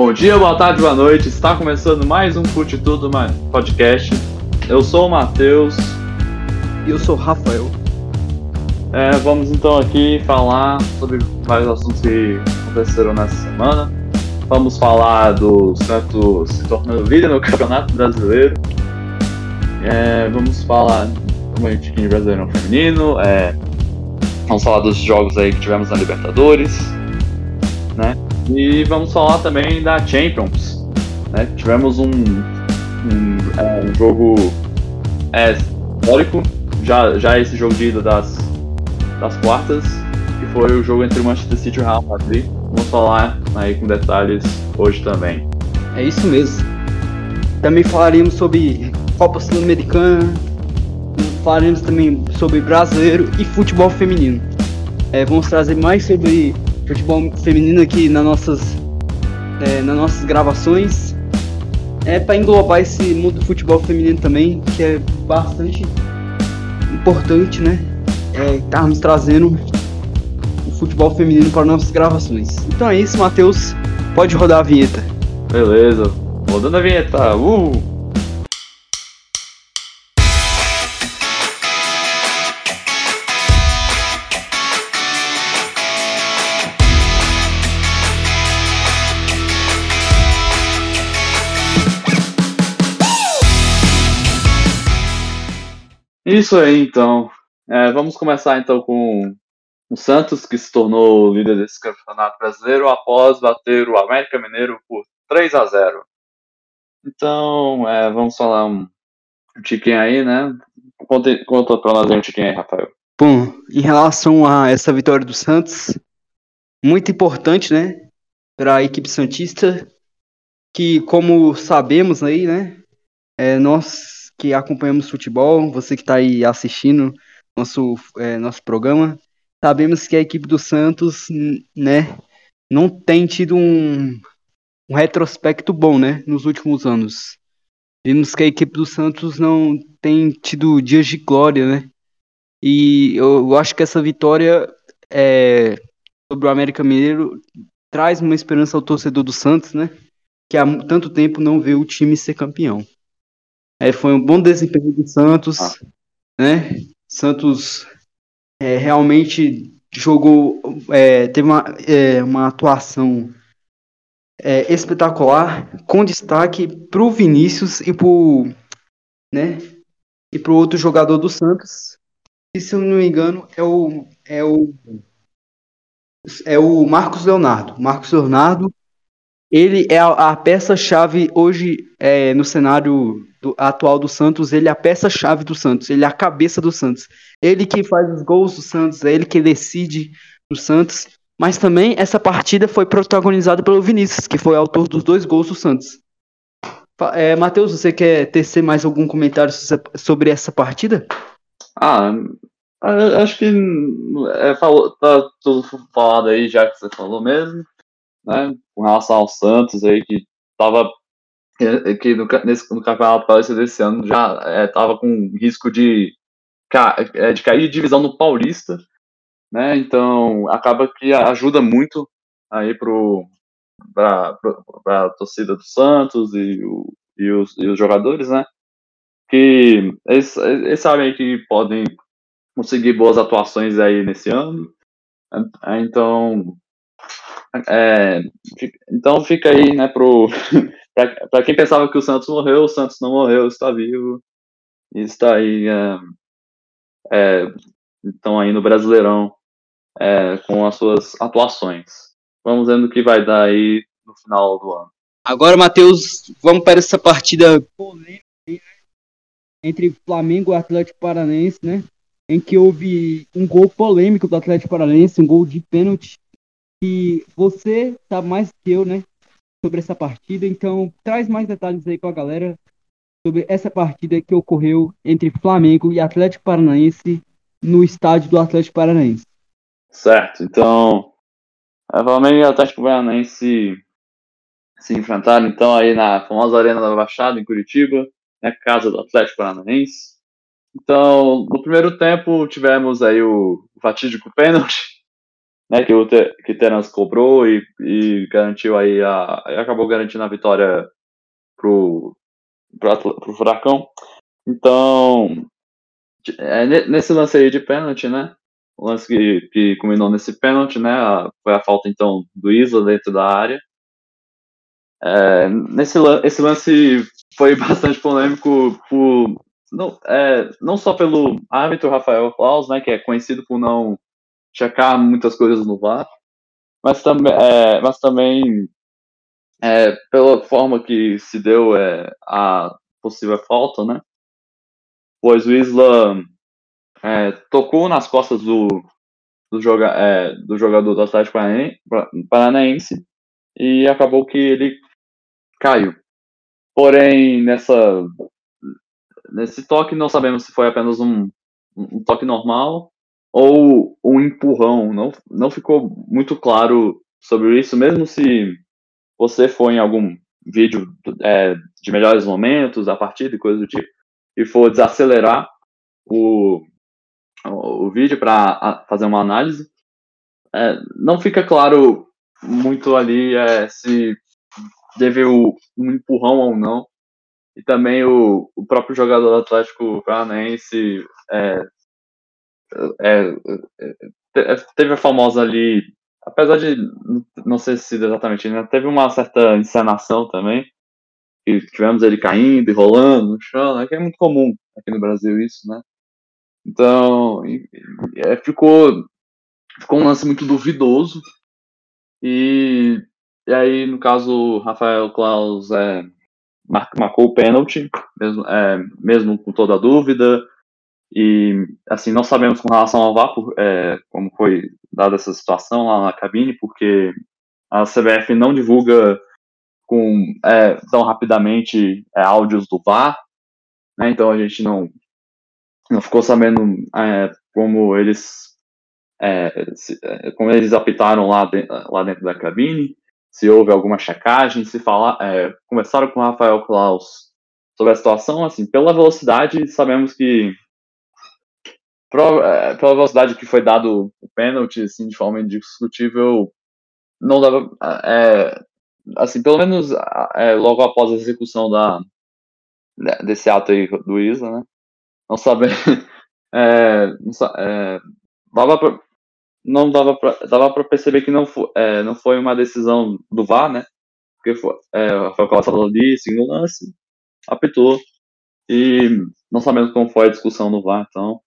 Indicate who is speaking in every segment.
Speaker 1: Bom dia, boa tarde, boa noite. Está começando mais um Fute Tudo podcast. Eu sou o Matheus.
Speaker 2: E eu sou o Rafael.
Speaker 1: É, vamos então aqui falar sobre vários assuntos que aconteceram nessa semana. Vamos falar do Santos se tornando líder no Campeonato Brasileiro. É, vamos falar como de time brasileiro feminino. É, vamos falar dos jogos aí que tivemos na Libertadores. E vamos falar também da Champions. Né? Tivemos um, um, é, um jogo é, histórico, já, já esse jogo de ida das, das quartas, que foi o jogo entre o Manchester City e o Real Madrid. Vamos falar aí com detalhes hoje também.
Speaker 2: É isso mesmo. Também falaremos sobre Copa Sul-Americana, falaremos também sobre brasileiro e futebol feminino. É, vamos trazer mais sobre futebol feminino aqui nas nossas, é, nas nossas gravações. É para englobar esse mundo do futebol feminino também, que é bastante importante, né? É, estarmos trazendo o futebol feminino para nossas gravações. Então é isso, Matheus. Pode rodar a vinheta.
Speaker 1: Beleza, rodando a vinheta. Uh! Isso aí, então. É, vamos começar então com o Santos, que se tornou líder desse campeonato brasileiro após bater o América Mineiro por 3 a 0 Então, é, vamos falar um, um tiquinho aí, né? Conta, conta pra nós um tiquinho aí, Rafael.
Speaker 2: Bom, em relação a essa vitória do Santos, muito importante, né? Para a equipe Santista, que como sabemos aí, né? É, nós que acompanhamos futebol, você que está aí assistindo nosso, é, nosso programa, sabemos que a equipe do Santos, né, não tem tido um, um retrospecto bom, né, nos últimos anos. Vimos que a equipe do Santos não tem tido dias de glória, né, e eu, eu acho que essa vitória é, sobre o América Mineiro traz uma esperança ao torcedor do Santos, né, que há tanto tempo não vê o time ser campeão. É, foi um bom desempenho do Santos, ah. né? Santos é, realmente jogou, é, teve uma, é, uma atuação é, espetacular, com destaque para o Vinícius e para né, e o outro jogador do Santos, que se eu não me engano é o, é o, é o Marcos Leonardo. Marcos Leonardo, ele é a, a peça-chave hoje é, no cenário do, atual do Santos, ele é a peça-chave do Santos, ele é a cabeça do Santos. Ele que faz os gols do Santos, é ele que decide o Santos. Mas também essa partida foi protagonizada pelo Vinícius, que foi autor dos dois gols do Santos. É, Matheus, você quer tecer mais algum comentário sobre essa partida?
Speaker 1: Ah, acho que é, falou, tá tudo falado aí, já que você falou mesmo, né? Com relação ao Santos aí, que tava é, que no, nesse, no Campeonato Paulista desse ano já estava é, com risco de, é, de cair de divisão no Paulista, né? Então acaba que ajuda muito aí para a torcida do Santos e, o, e, os, e os jogadores, né? Que eles, eles sabem que podem conseguir boas atuações aí nesse ano. Então, é, então fica aí, né, pro, para quem pensava que o Santos morreu, o Santos não morreu, está vivo e está aí, é, é, estão aí no Brasileirão é, com as suas atuações. Vamos vendo o que vai dar aí no final do ano.
Speaker 2: Agora, Matheus, vamos para essa partida polêmica entre Flamengo e Atlético Paranense, né? Em que houve um gol polêmico do Atlético Paranense, um gol de pênalti. E você sabe mais que eu, né? sobre essa partida. Então, traz mais detalhes aí com a galera sobre essa partida que ocorreu entre Flamengo e Atlético Paranaense no estádio do Atlético Paranaense.
Speaker 1: Certo, então, a Flamengo e Atlético Paranaense se enfrentaram então aí na famosa Arena da Baixada, em Curitiba, na casa do Atlético Paranaense. Então, no primeiro tempo, tivemos aí o fatídico pênalti, né, que o que Terence cobrou e, e garantiu aí a acabou garantindo a vitória pro pro, pro Furacão. Então, é, nesse lance aí de pênalti, né? O lance que, que culminou nesse pênalti, né? A, foi a falta então do Isla dentro da área. É, nesse esse lance foi bastante polêmico por não, é, não só pelo árbitro Rafael Claus, né, que é conhecido por não checar muitas coisas no VAR, mas, tam, é, mas também é, pela forma que se deu é, a possível falta, né? Pois o Isla é, tocou nas costas do, do, joga, é, do jogador do Atlético Paranaense e acabou que ele caiu. Porém, nessa nesse toque não sabemos se foi apenas um, um toque normal ou um empurrão. Não, não ficou muito claro sobre isso, mesmo se você for em algum vídeo é, de melhores momentos da partida e coisa do tipo, e for desacelerar o, o, vídeo para fazer uma análise, é, não fica claro muito ali é, se teve um empurrão ou não. E também o, o próprio jogador do Atlético Paranaense é, é, é, teve a famosa ali, apesar de não ser sido exatamente, né, teve uma certa encenação também, tivemos ele caindo e rolando no chão, né, que é muito comum aqui no Brasil isso, né? Então, é, ficou, ficou um lance muito duvidoso. E, e aí, no caso, Rafael Klaus é, marcou o pênalti, mesmo, é, mesmo com toda a dúvida. E, assim, não sabemos com relação ao VAR é, como foi dada essa situação lá na cabine, porque a CBF não divulga com é, tão rapidamente é, áudios do VAR, né? Então a gente não não ficou sabendo é, como eles é, se, é, como eles apitaram lá, de, lá dentro da cabine, se houve alguma checagem, se falar, conversaram com o Rafael Klaus sobre a situação, assim, pela velocidade, sabemos que pela velocidade que foi dado o pênalti, assim, de forma indiscutível, não dava, é, assim, pelo menos é, logo após a execução da, desse ato aí do Isa, né, não sabe. É, é, dava pra, não dava pra, dava pra perceber que não foi, é, não foi uma decisão do VAR, né? Porque foi, é, o Rafael Costa ali, segundo lance, apitou. E não sabemos como foi a discussão no VAR, então.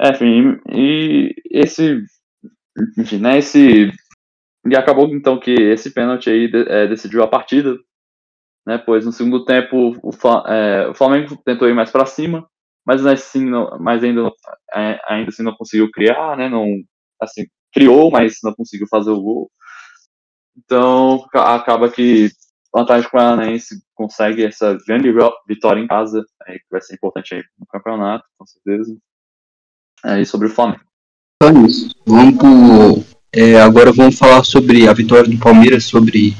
Speaker 1: É, enfim, e esse. Enfim, né? Esse. E acabou então que esse pênalti aí é, decidiu a partida, né? Pois no segundo tempo o, é, o Flamengo tentou ir mais para cima, mas assim, não, mas ainda, é, ainda assim não conseguiu criar, né? Não, assim, criou, mas não conseguiu fazer o gol. Então, acaba que o Atlético Paranaense consegue essa grande vitória em casa, que vai ser importante aí no campeonato, com certeza. É, e sobre o Flamengo.
Speaker 2: Então é isso. Vamos pro, é, agora vamos falar sobre a vitória do Palmeiras sobre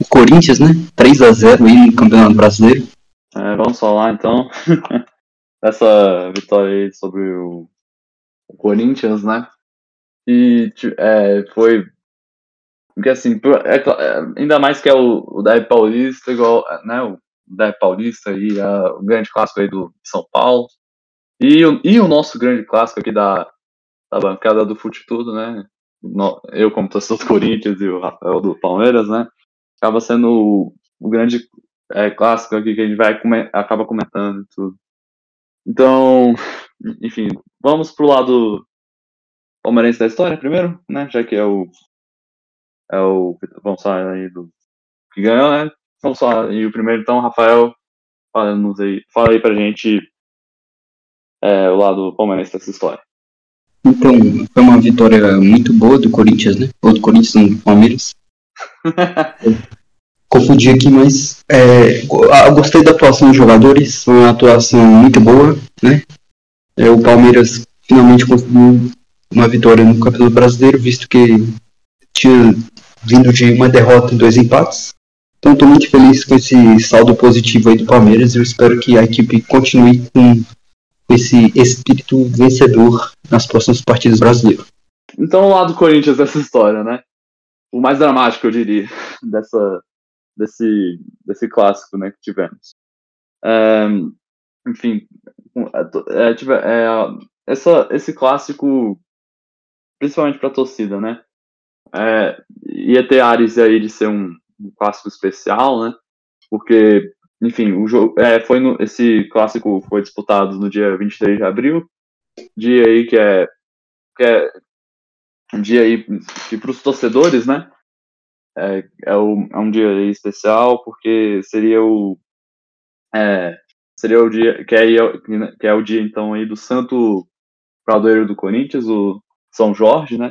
Speaker 2: o Corinthians, né? 3 a 0 aí no Campeonato Brasileiro.
Speaker 1: É, vamos falar então. essa vitória aí sobre o, o Corinthians, né? E é, foi. Porque assim, é, é, ainda mais que é o, o Derby Paulista, igual, né? O Derby Paulista e a, o grande clássico aí do São Paulo. E, e o nosso grande clássico aqui da, da bancada do Fute Tudo, né? Eu, como torcedor do Corinthians e o Rafael do Palmeiras, né? Acaba sendo o, o grande é, clássico aqui que a gente vai acaba comentando tudo. Então, enfim, vamos pro lado palmeirense da história primeiro, né? Já que é o. É o. Vamos falar aí do. Que ganhou, né? Vamos falar. E o primeiro, então, Rafael, fala, aí, fala aí pra gente é, o lado palmeirense dessa história.
Speaker 2: Então, foi uma vitória muito boa do Corinthians, né? Ou do Corinthians, não, do Palmeiras. confundi aqui, mas é, gostei da atuação dos jogadores, foi uma atuação muito boa, né? É, o Palmeiras finalmente conseguiu uma vitória no Campeonato Brasileiro, visto que tinha vindo de uma derrota e dois empates. Então estou muito feliz com esse saldo positivo aí do Palmeiras. Eu espero que a equipe continue com esse espírito vencedor nas próximas partidas brasileiras.
Speaker 1: então o lado do Corinthians dessa história, né? O mais dramático, eu diria, dessa, desse, desse clássico né, que tivemos. É, enfim, é, tive, é, essa, esse clássico, principalmente para a torcida, né? É, ia ter áreas aí de ser um, um, clássico especial, né? Porque, enfim, o jogo, é, foi no, esse clássico foi disputado no dia 23 de abril, dia aí que é, que é um dia aí que para os torcedores, né? É, é, o, é, um dia especial porque seria o é, seria o dia que é, que é o dia então aí do Santo Padroeiro do Corinthians, o São Jorge, né?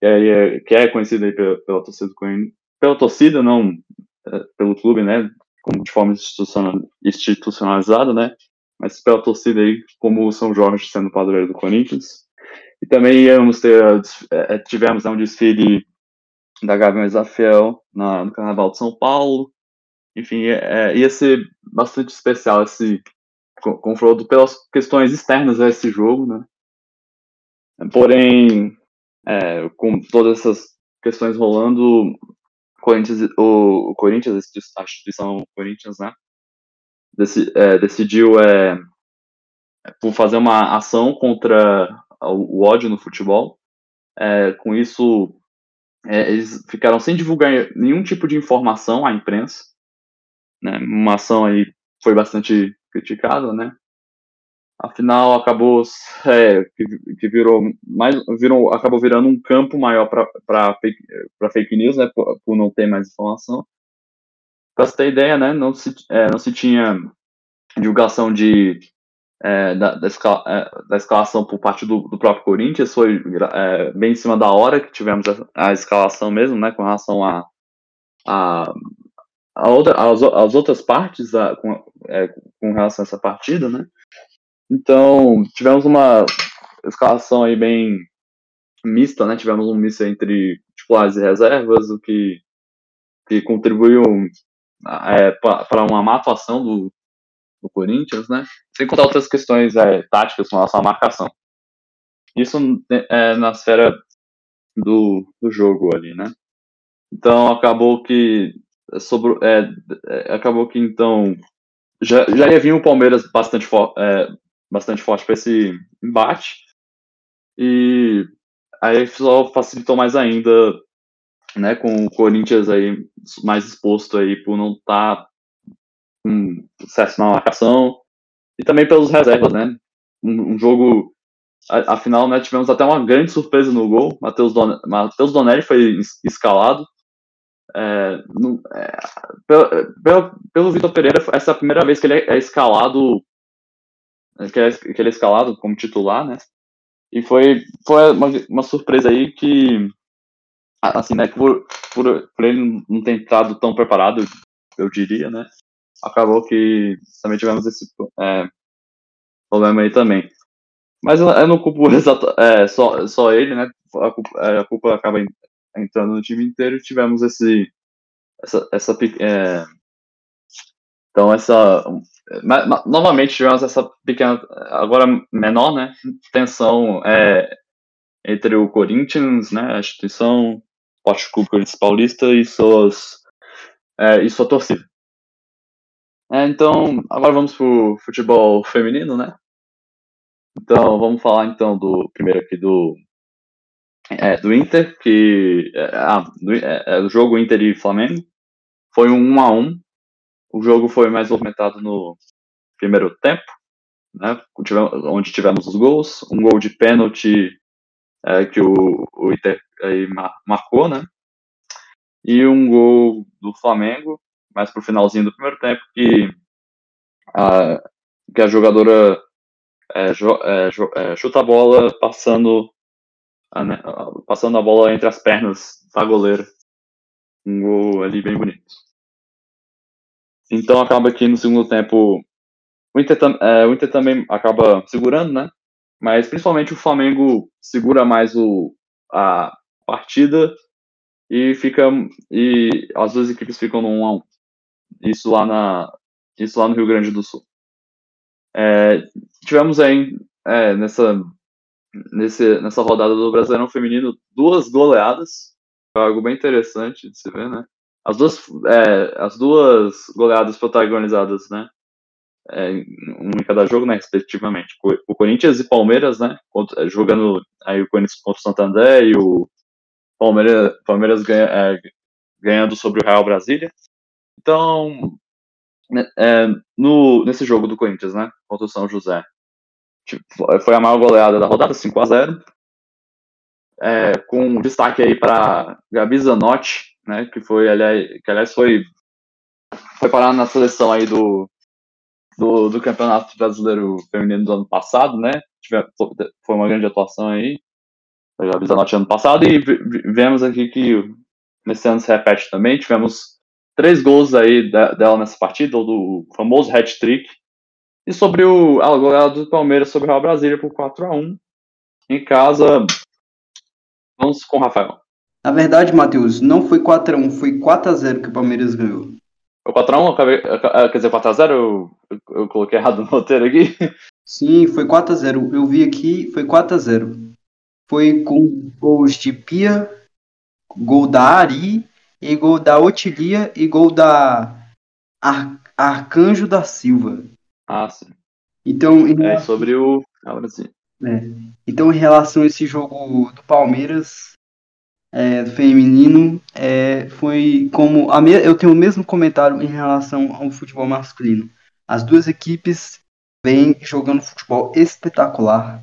Speaker 1: Que é, que é conhecido aí pela, pela torcida do Corinthians, pela torcida, não é, pelo clube, né? Como de forma institucionalizada, né? Mas pela torcida aí, como o São Jorge sendo padroeiro do Corinthians. E também íamos ter, é, tivemos né, um desfile da Gaviões da na, no Carnaval de São Paulo. Enfim, é, ia ser bastante especial esse confronto pelas questões externas a esse jogo, né? Porém, é, com todas essas questões rolando, Corinthians, o, o Corinthians a instituição Corinthians, né? É, decidiu é, por fazer uma ação contra o, o ódio no futebol. É, com isso, é, eles ficaram sem divulgar nenhum tipo de informação à imprensa. Né? Uma ação aí foi bastante criticada, né? Afinal, acabou é, que, que, virou mais virou acabou virando um campo maior para fake, fake news, né? Por, por, não ter mais informação. Para você ter ideia, né? Não se é, não se tinha divulgação de é, da, da, escala, é, da, escalação por parte do, do próprio Corinthians, foi é, bem em cima da hora que tivemos a, a escalação mesmo, né, com relação a, a, a outra, as, as outras partes a, com, é, com relação a essa partida, né. Então, tivemos uma escalação aí bem mista, né, tivemos um misto entre titulares e reservas, o que, que contribuiu é, para uma má atuação do, do Corinthians, né? Sem contar outras questões é, táticas com relação à marcação. Isso é na esfera do, do jogo ali, né? Então acabou que sobre, é, é, acabou que então já, já ia vir o Palmeiras bastante, é, bastante forte para esse embate. E aí só facilitou mais ainda, né, com o Corinthians aí mais exposto aí por não estar tá com sucesso na marcação, e também pelos reservas, né? Um, um jogo, afinal, né, tivemos até uma grande surpresa no gol, Matheus Don, Matheus Donelli foi escalado, é, no, é, pelo, pelo, pelo Vitor Pereira, essa é a primeira vez que ele é escalado, que, ele é escalado como titular, né? E foi, foi uma, uma surpresa aí que, assim, né, por, por, por ele não ter entrado tão preparado, eu diria, né? acabou que também tivemos esse é, problema aí também. Mas eu não culpo exato, é, só, só ele, né? A culpa, é, a culpa acaba entrando no time inteiro tivemos esse. Essa. essa é, então, essa. Novamente tivemos essa pequena. Agora menor, né? Tensão é, entre o Corinthians, né? A instituição, o Clube Corinthians Paulista e suas. É, e sua torcida. É, então, agora vamos pro futebol feminino, né? Então, vamos falar então do primeiro aqui do é, do Inter, que é, ah, do, é, é, o jogo Inter e Flamengo foi um 1 a 1. O jogo foi mais movimentado no primeiro tempo, né? Onde tivemos os gols, um gol de pênalti é, que o, o Inter aí marcou, né? E um gol do Flamengo mais pro finalzinho do primeiro tempo, que a, que a jogadora é, jo, é, jo, é, chuta a bola passando a, né, passando a bola entre as pernas da goleira. Um gol ali bem bonito. Então acaba que no segundo tempo o Inter, é, o Inter também acaba segurando, né? Mas principalmente o Flamengo segura mais o, a partida e fica e as duas equipes ficam no 1 a 1 isso lá, na, isso lá no Rio Grande do Sul. É, tivemos aí, é, nessa, nesse, nessa rodada do Brasileirão Feminino duas goleadas. Algo bem interessante de se ver, né? As duas, é, as duas goleadas protagonizadas, né? É, um em cada jogo, né, respectivamente. O Corinthians e Palmeiras, né, jogando aí o Corinthians contra o Santander e o Palmeiras, Palmeiras ganha, é, ganhando sobre o Real Brasília. Então, né, é, no, nesse jogo do Corinthians, né, contra o São José, foi a maior goleada da rodada, 5 a 0 é, com destaque aí para Gabi Zanotti, né, que foi, aliás, que aliás foi, foi parar na seleção aí do, do, do Campeonato Brasileiro Feminino do ano passado, né, foi uma grande atuação aí, a Gabi Zanotti ano passado, e vemos aqui que nesse ano se repete também, tivemos três gols aí dela nessa partida, do famoso hat-trick, e sobre o a goleada do Palmeiras sobre o Real Brasília por 4 a 1 em casa, Vamos com o Rafael.
Speaker 2: Na verdade, Matheus, não foi 4x1, foi 4x0 que o Palmeiras ganhou.
Speaker 1: Foi 4x1? Acabei, quer dizer, 4x0? Eu, eu, coloquei errado no roteiro aqui.
Speaker 2: Sim, foi 4x0. Eu vi aqui, foi 4x0. Foi com gols de Pia, gol da Ari, e gol da Otilia e gol da Ar Arcanjo da Silva.
Speaker 1: Ah, sim.
Speaker 2: Então,
Speaker 1: é sobre o. Agora sim.
Speaker 2: É. Então, em relação a esse jogo do Palmeiras é, feminino, é, foi como. A me... Eu tenho o mesmo comentário em relação ao futebol masculino. As duas equipes vêm jogando futebol espetacular.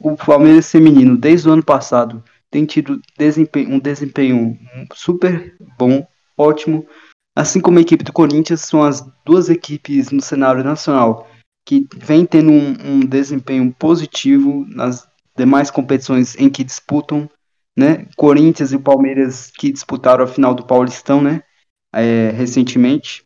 Speaker 2: O Palmeiras feminino, desde o ano passado, tem tido desempenho, um desempenho super bom, ótimo. Assim como a equipe do Corinthians, são as duas equipes no cenário nacional que vem tendo um, um, desempenho positivo nas demais competições em que disputam, né? Corinthians e Palmeiras que disputaram a final do Paulistão, né? É, recentemente.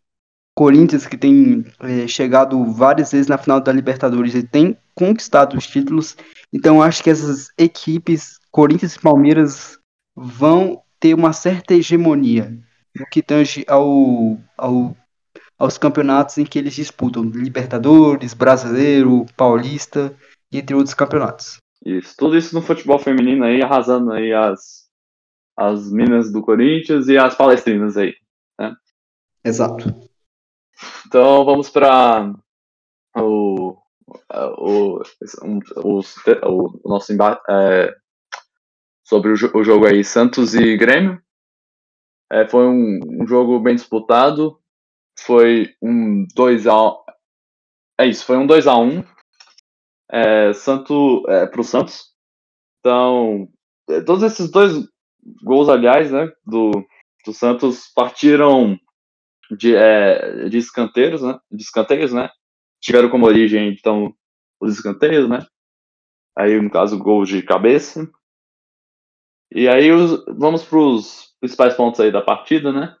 Speaker 2: Corinthians que tem é, chegado várias vezes na final da Libertadores e tem conquistado os títulos. Então acho que essas equipes, Corinthians e Palmeiras, vão ter uma certa hegemonia no que tange ao, ao aos campeonatos em que eles disputam Libertadores, Brasileiro, Paulista entre outros campeonatos.
Speaker 1: Isso, tudo isso no futebol feminino aí, arrasando aí as, as minas do Corinthians e as palestrinas aí, né?
Speaker 2: Exato.
Speaker 1: Então vamos para o, o, o, o, nosso embate é, sobre o, jogo aí Santos e Grêmio. É, foi um, um jogo bem disputado, foi um 2x1. É isso, foi um 2x1 é, Santo, é, pro Santos. Então, é, todos esses dois gols, aliás, né, do, do Santos partiram de, é, de escanteios, né, de escanteios, né, tiveram como origem, então, os escanteios, né, aí, no caso, gol de cabeça. E aí, os, vamos para os principais pontos aí da partida, né,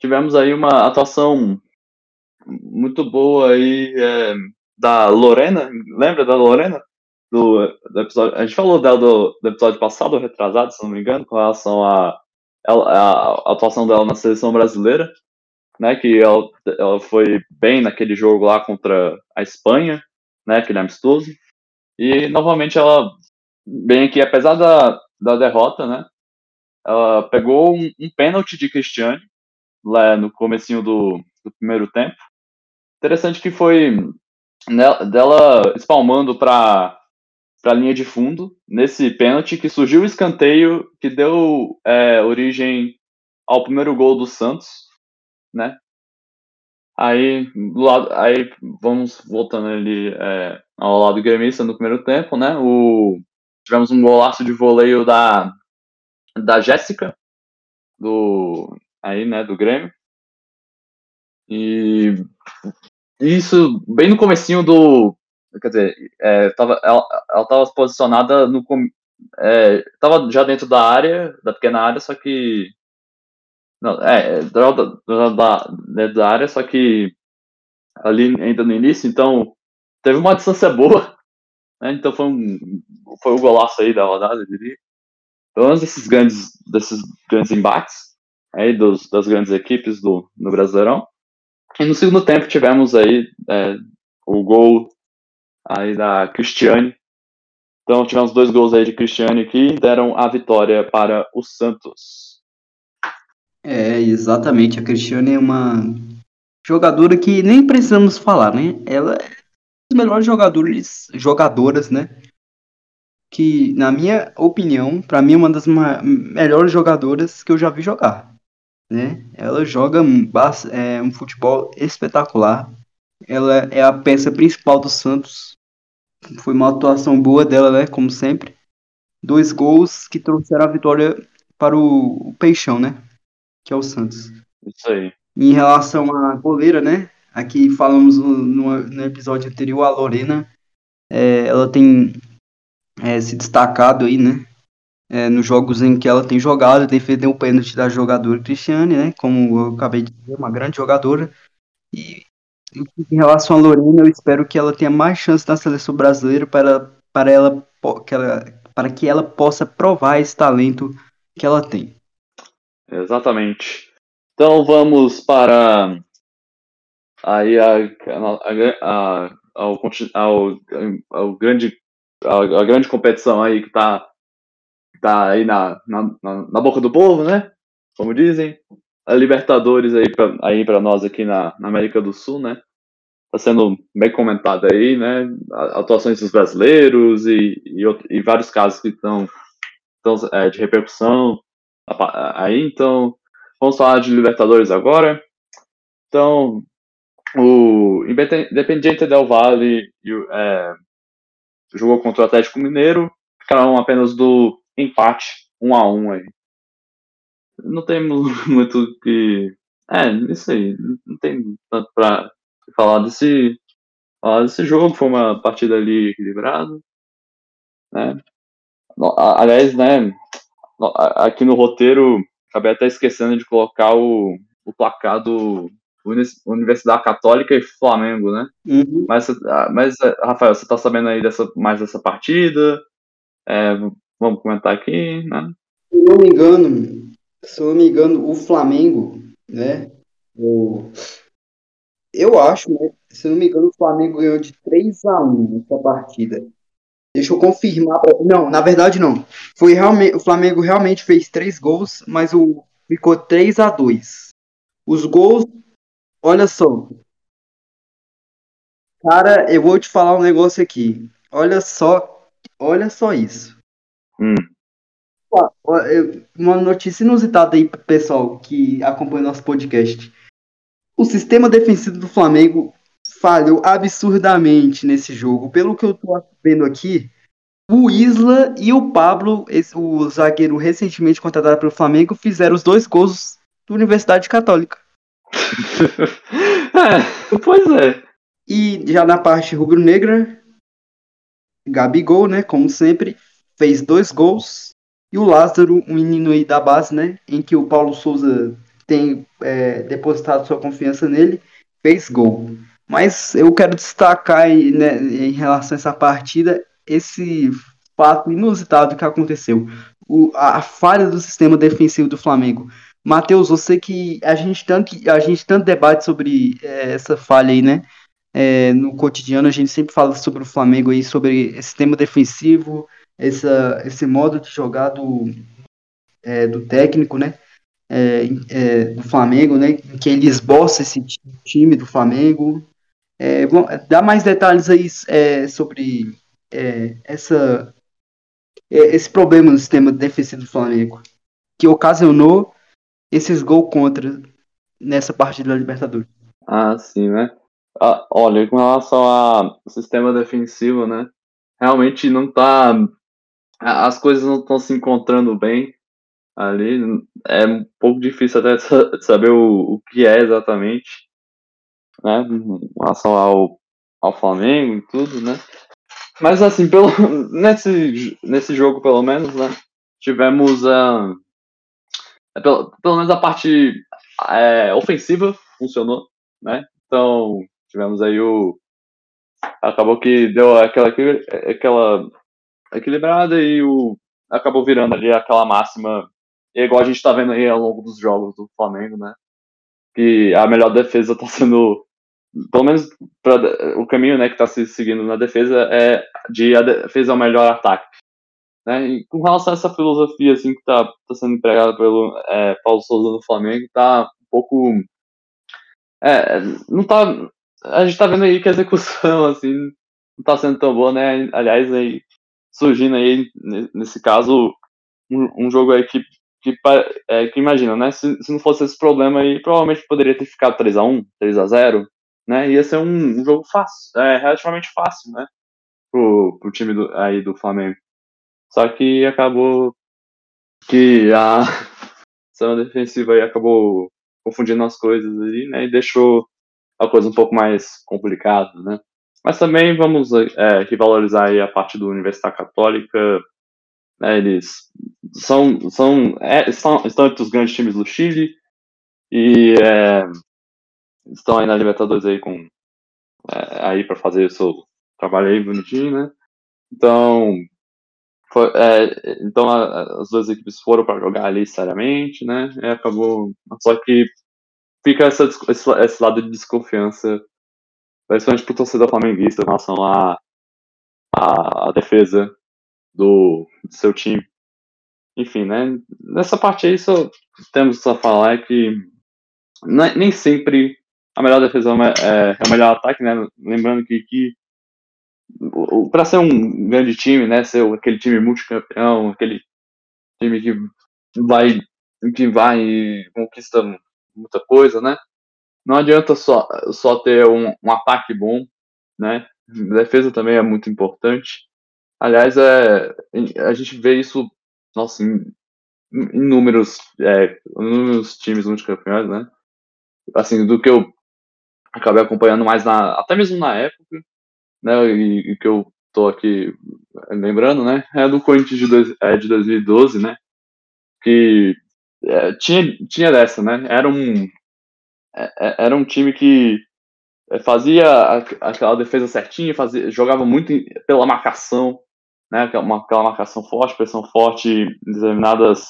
Speaker 1: tivemos aí uma atuação muito boa aí é, da Lorena, lembra da Lorena? Do, do, episódio, a gente falou dela do, do, episódio passado, retrasado, se não me engano, com relação à a, a, a, atuação dela na seleção brasileira, né, que ela, ela foi bem naquele jogo lá contra a Espanha, né, aquele amistoso, e novamente ela, bem aqui, apesar da, da derrota, né, ela pegou um, um pênalti de Cristiane, lá no comecinho do, do primeiro tempo. Interessante que foi dela espalmando para a linha de fundo, nesse pênalti, que surgiu o escanteio que deu é, origem ao primeiro gol do Santos, né? Aí, do lado, aí vamos voltando ali é, ao lado gremista no primeiro tempo, né? O, tivemos um golaço de voleio da, da Jéssica, do, aí, né, do Grêmio. E isso bem no comecinho do, quer dizer, é, tava, ela, ela tava posicionada no, é, tava já dentro da área, da pequena área, só que não, é, da, da, dentro da área, só que ali ainda no início, então teve uma distância boa, né, então foi um, foi o golaço aí da rodada, eu diria. Pelo menos desses grandes, desses grandes embates, aí dos, das grandes equipes do, no Brasileirão. E no segundo tempo tivemos aí é, o gol aí da Cristiane. Então tivemos dois gols aí de Cristiano que deram a vitória para o Santos.
Speaker 2: É, exatamente. A Cristiane é uma jogadora que nem precisamos falar, né? Ela é dos melhores jogadores, jogadoras, né? Que, na minha opinião, para mim é uma das melhores jogadoras que eu já vi jogar, né? Ela joga um, é, um futebol espetacular. Ela é a peça principal do Santos. Foi uma atuação boa dela, né? Como sempre. Dois gols que trouxeram a vitória para o Peixão, né? Que é o Santos.
Speaker 1: Isso aí.
Speaker 2: Em relação à goleira, né? Aqui falamos no, no episódio anterior, a Lorena. É, ela tem é, se destacado aí, né? É, nos jogos em que ela tem jogado, defendeu o pênalti da jogadora Cristiane, né? Como eu acabei de dizer, uma grande jogadora. E em relação a Lorena, eu espero que ela tenha mais chance na seleção brasileira para, para, ela, que ela, para que ela possa provar esse talento que ela tem.
Speaker 1: Exatamente. Então vamos para aí a, a, a, ao, ao, ao grande, a, a, grande competição aí que está tá aí na, na, na, boca do povo, né? Como dizem. A Libertadores aí para aí nós aqui na, na América do Sul, né? Está sendo bem comentado aí, né? Atuações dos brasileiros e, e, e vários casos que estão é, de repercussão aí, então Vamos falar de Libertadores agora. Então, o Independiente Del Valle é, jogou contra o Atlético Mineiro, ficaram apenas do empate, um a um aí. Não tem muito que. É, isso aí. Não tem tanto pra falar desse, falar desse jogo. Foi uma partida ali equilibrada. Né? Aliás, né? Aqui no roteiro acabei até esquecendo de colocar o, o placar do Universidade Católica e Flamengo, né? Uhum. Mas, mas, Rafael, você tá sabendo aí dessa, mais dessa partida? É, vamos comentar aqui, né?
Speaker 2: Se não me engano, se não me engano, o Flamengo, né? O, eu acho, né? Se não me engano, o Flamengo ganhou de 3 a 1 nessa partida. Deixa eu confirmar. Não, na verdade não. Foi realmente o Flamengo realmente fez três gols, mas o ficou 3 a 2. Os gols, olha só. Cara, eu vou te falar um negócio aqui. Olha só, olha só isso. Uma notícia inusitada aí, pessoal, que acompanha nosso podcast. O sistema defensivo do Flamengo falhou absurdamente nesse jogo. Pelo que eu tô vendo aqui, o Isla e o Pablo, esse, o zagueiro recentemente contratado pelo Flamengo, fizeram os dois gols da Universidade Católica.
Speaker 1: é, pois é.
Speaker 2: E já na parte rubro-negra, Gabigol, né, como sempre, fez dois gols. E o Lázaro, um menino aí da base, né, em que o Paulo Souza tem é, depositado sua confiança nele, fez gol. Mas eu quero destacar né, em relação a essa partida esse fato inusitado que aconteceu. O, a falha do sistema defensivo do Flamengo. Matheus, você que a gente tanto, a gente tanto debate sobre é, essa falha aí, né? É, no cotidiano a gente sempre fala sobre o Flamengo aí, sobre sistema defensivo, essa, esse modo de jogar do, é, do técnico, né? É, é, do Flamengo, né? Que ele esboça esse time do Flamengo, é, bom, dá mais detalhes aí é, sobre é, essa, é, esse problema no sistema defensivo do Flamengo, que ocasionou esses gols contra nessa partida da Libertadores.
Speaker 1: Ah, sim, né? Ah, olha, com relação ao sistema defensivo, né? Realmente não tá. As coisas não estão se encontrando bem ali. É um pouco difícil até saber o, o que é exatamente né, em relação ao, ao Flamengo e tudo, né. Mas assim, pelo, nesse, nesse jogo pelo menos, né, tivemos uh, pelo, pelo menos a parte é, ofensiva funcionou, né, então tivemos aí o acabou que deu aquela aquela equilibrada e o acabou virando ali aquela máxima igual a gente tá vendo aí ao longo dos jogos do Flamengo, né? Que a melhor defesa tá sendo pelo menos pra, o caminho né, que está se seguindo na defesa é de a defesa é o melhor ataque. Né? E com relação a essa filosofia assim, que está tá sendo empregada pelo é, Paulo Souza no Flamengo, está um pouco. É, não tá. A gente está vendo aí que a execução assim, não está sendo tão boa, né? Aliás, aí, surgindo aí, nesse caso, um, um jogo aí que que, é, que imagina, né? Se, se, não fosse esse problema aí, provavelmente poderia ter ficado 3x1, 3x0, né? Ia ser um, um jogo fácil, é, relativamente fácil, né? Pro, pro time do, aí do Flamengo. Só que acabou que a zona defensiva aí acabou confundindo as coisas ali, né? E deixou a coisa um pouco mais complicada, né? Mas também vamos é, revalorizar aí a parte do Universidade Católica, né, eles são, são, é, estão, estão entre os grandes times do Chile e é, estão aí na Libertadores aí com aí para fazer o seu trabalho aí bonitinho, né? Então, foi, é, então a, as duas equipes foram para jogar ali seriamente, né? E acabou, só que fica essa, esse, esse lado de desconfiança, principalmente pro torcedor flamenguista em relação à a, a, defesa do, do seu time. Enfim, né? Nessa parte aí só temos a falar que é, nem sempre a melhor defesa é, é o melhor ataque, né? Lembrando que, que para ser um grande time, né? Ser aquele time multicampeão, aquele time que vai que vai e conquista muita coisa, né? Não adianta só, só ter um, um ataque bom, né? Defesa também é muito importante. Aliás, é, a gente vê isso, nossa, em, em números, é, nos times multicampeões, né? Assim, do que eu acabei acompanhando mais na, até mesmo na época, né? E, e que eu tô aqui lembrando, né? É do Corinthians de, dois, é, de 2012, né? Que é, tinha, tinha dessa, né? Era um, era um time que é, fazia aquela defesa certinha, fazia, jogava muito pela marcação, né, uma, aquela marcação forte, pressão forte em determinadas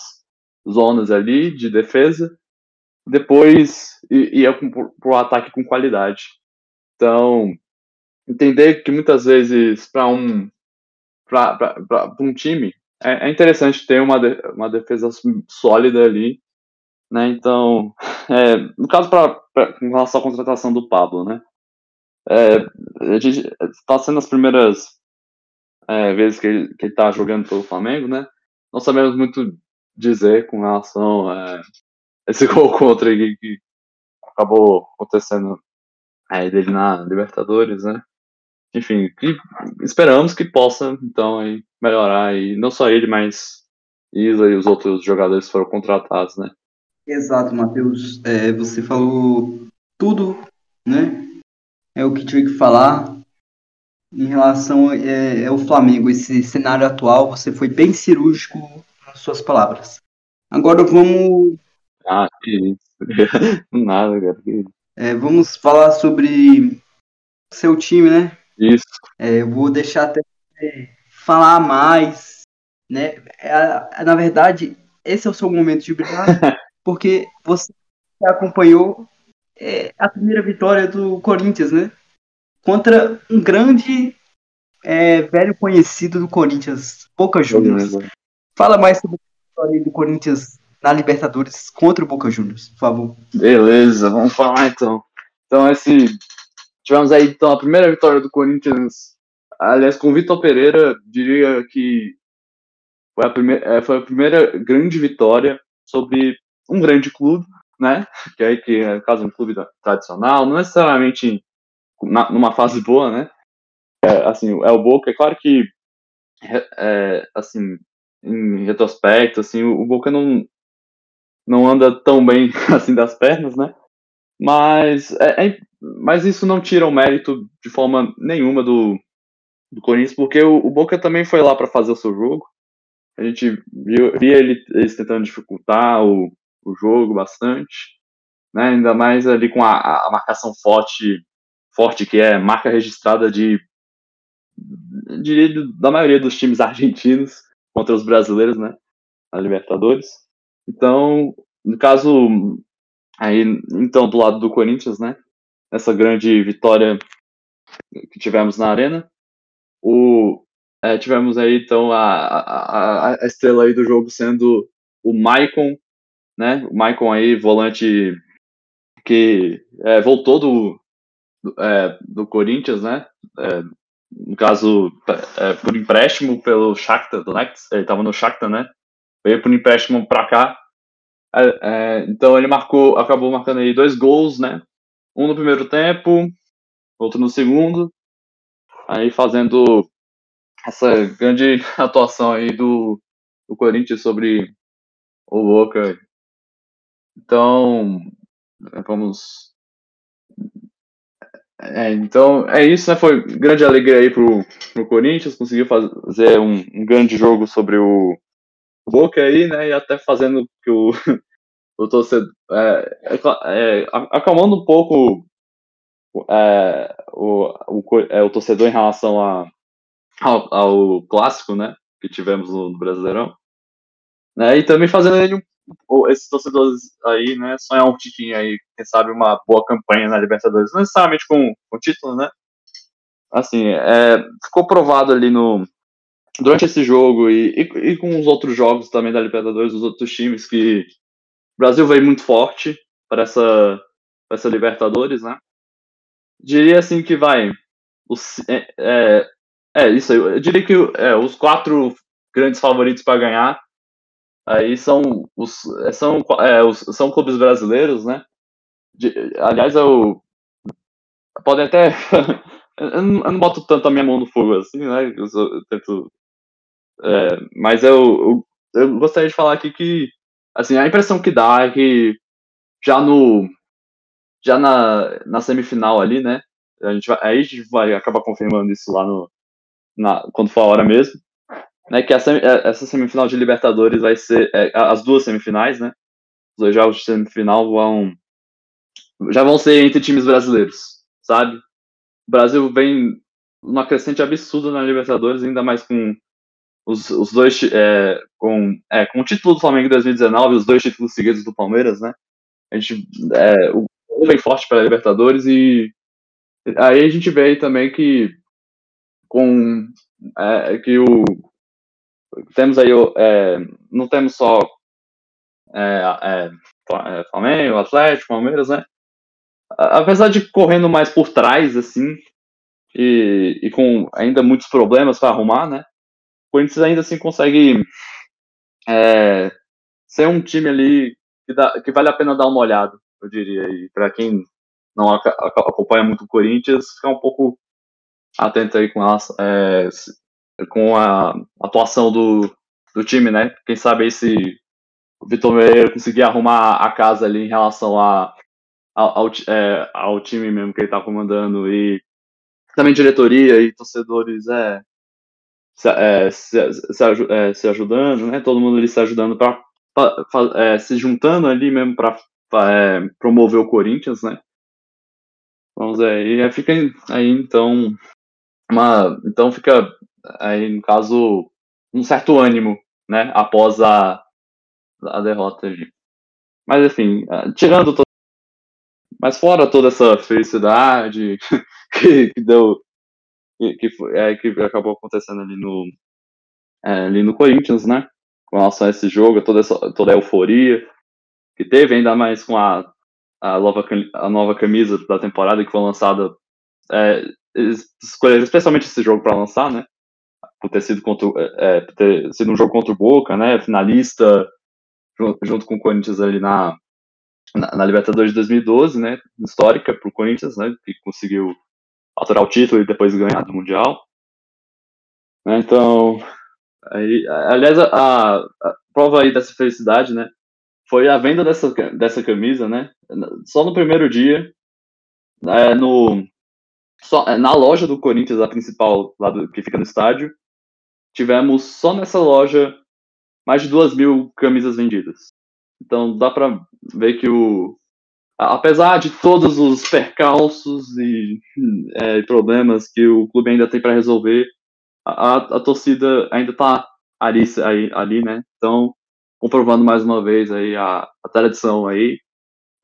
Speaker 1: zonas ali de defesa, depois ia para o ataque com qualidade. Então, entender que muitas vezes para um, para um time é, é, interessante ter uma, uma defesa sólida ali, né? Então, é, no caso para relação à contratação do Pablo, né? É, a gente está sendo as primeiras é, vezes que ele, que ele tá jogando pelo Flamengo, né? Não sabemos muito dizer com relação a esse gol contra ele que acabou acontecendo aí dele na Libertadores, né? Enfim, que, esperamos que possa então aí melhorar e não só ele, mas Isa e os outros jogadores que foram contratados, né?
Speaker 2: Exato, Matheus. É, você falou tudo, né? É o que tive que falar em relação é, ao Flamengo, esse cenário atual, você foi bem cirúrgico nas suas palavras. Agora vamos.
Speaker 1: Ah, que isso. Nada, cara. Que isso.
Speaker 2: É, vamos falar sobre seu time, né?
Speaker 1: Isso.
Speaker 2: É, eu vou deixar até falar mais, né? É, na verdade, esse é o seu momento de brilhar, porque você acompanhou é, a primeira vitória do Corinthians, né? contra um grande é, velho conhecido do Corinthians, Boca Juniors. Fala mais sobre a história do Corinthians na Libertadores contra o Boca Juniors, por favor.
Speaker 1: Beleza, vamos falar então. Então, esse. Tivemos aí então a primeira vitória do Corinthians, aliás, com o Vitor Pereira, diria que foi a, primeira, é, foi a primeira grande vitória sobre um grande clube, né? Que é que é caso um clube tradicional, não necessariamente na, numa fase boa, né? É, assim, é o Boca, é claro que, é, assim, em retrospecto, assim, o, o Boca não, não anda tão bem assim das pernas, né? Mas, é, é, mas isso não tira o mérito de forma nenhuma do, do Corinthians, porque o, o Boca também foi lá para fazer o seu jogo. A gente viu, via ele, eles tentando dificultar o, o jogo bastante, né? Ainda mais ali com a, a marcação forte forte, que é marca registrada de, de, da maioria dos times argentinos contra os brasileiros, né, na Libertadores. Então, no caso, aí, então, do lado do Corinthians, né, nessa grande vitória que tivemos na arena. O, é, tivemos aí então a, a, a, estrela aí do jogo sendo o Maicon, né? O Maicon aí, volante que é, voltou do, do, é, do, Corinthians, né? É, no caso, é, por empréstimo pelo Shakhtar Donetsk, ele estava no Shakhtar, né? Veio por empréstimo para cá. É, é, então ele marcou, acabou marcando aí dois gols, né? Um no primeiro tempo, outro no segundo. Aí fazendo essa grande atuação aí do, do Corinthians sobre o Boca. Então, vamos. É, então, é isso, né? Foi grande alegria aí pro, pro Corinthians, conseguiu fazer um, um grande jogo sobre o, Boca aí, né? E até fazendo que o, o torcedor. É, é, é acalmando um pouco é, o, o, é, o torcedor em relação a, ao, ao, clássico, né? Que tivemos no, no Brasileirão. Né, e também fazendo ele, esses torcedores aí, né? Sonhar um tiquinho aí, quem sabe uma boa campanha na Libertadores. Não necessariamente com, com título, né? Assim, é, ficou provado ali no, durante esse jogo e, e, e, com os outros jogos também da Libertadores, os outros times, que o Brasil veio muito forte para essa, essa Libertadores, né? Diria assim que vai. Os, é, é, é isso aí. Eu diria que é, os quatro grandes favoritos para ganhar aí são os são, é, os, são clubes brasileiros, né? De, aliás, eu podem até eu, não, eu não boto tanto a minha mão no fogo assim, né? Eu, eu tento, é, mas eu, eu, eu gostaria de falar aqui que assim a impressão que dá é que já no já na, na semifinal ali, né? A gente vai, aí a gente vai acabar confirmando isso lá no, na, quando for a hora mesmo. Né, que essa, é, essa semifinal de Libertadores vai ser. É, as duas semifinais, né? Os dois jogos de semifinal vão. Já vão ser entre times brasileiros, sabe? O Brasil vem numa crescente absurda na Libertadores, ainda mais com os, os dois. É, com, é, com o título do Flamengo em 2019 e os dois títulos seguidos do Palmeiras, né? A gente. É, o, bem forte para a Libertadores e aí a gente vê aí também que com é, que o temos aí é, não temos só é, é, é, Flamengo, Atlético, Palmeiras, né? Apesar de correndo mais por trás assim e, e com ainda muitos problemas para arrumar, né? O Corinthians ainda assim consegue é, ser um time ali que, dá, que vale a pena dar uma olhada eu diria. E para quem não acompanha muito o Corinthians, ficar um pouco atento aí com a, é, com a atuação do, do time, né? Quem sabe aí se o Vitor Meira conseguir arrumar a casa ali em relação a, ao, é, ao time mesmo que ele tá comandando e também diretoria e torcedores é, se, é, se, se, é, se ajudando, né? Todo mundo ali se ajudando para é, se juntando ali mesmo para é, promover o Corinthians, né? Vamos e fica aí então uma, então fica aí no caso um certo ânimo, né? Após a, a derrota ali. Mas enfim, é, tirando todo, mas fora toda essa felicidade que, que deu que, foi, é, que acabou acontecendo ali no é, ali no Corinthians, né? Com relação a esse jogo, toda essa toda a euforia que teve, ainda mais com a, a, nova, a nova camisa da temporada que foi lançada. É, escolheram especialmente esse jogo para lançar, né? Por ter sido contra, é, é, por ter sido um jogo contra o Boca, né? Finalista junto, com o Corinthians ali na, na, na, Libertadores de 2012, né? Histórica para o Corinthians, né? Que conseguiu alterar o título e depois ganhar do Mundial. Né, então, aí, aliás, a, a, prova aí dessa felicidade, né? foi a venda dessa, dessa camisa, né? Só no primeiro dia, é, no, só, é, na loja do Corinthians, a principal, lá do, que fica no estádio, tivemos só nessa loja mais de duas mil camisas vendidas. Então dá para ver que o. Apesar de todos os percalços e é, problemas que o clube ainda tem para resolver, a, a, torcida ainda está ali, ali, né? Então comprovando mais uma vez aí a, a tradição aí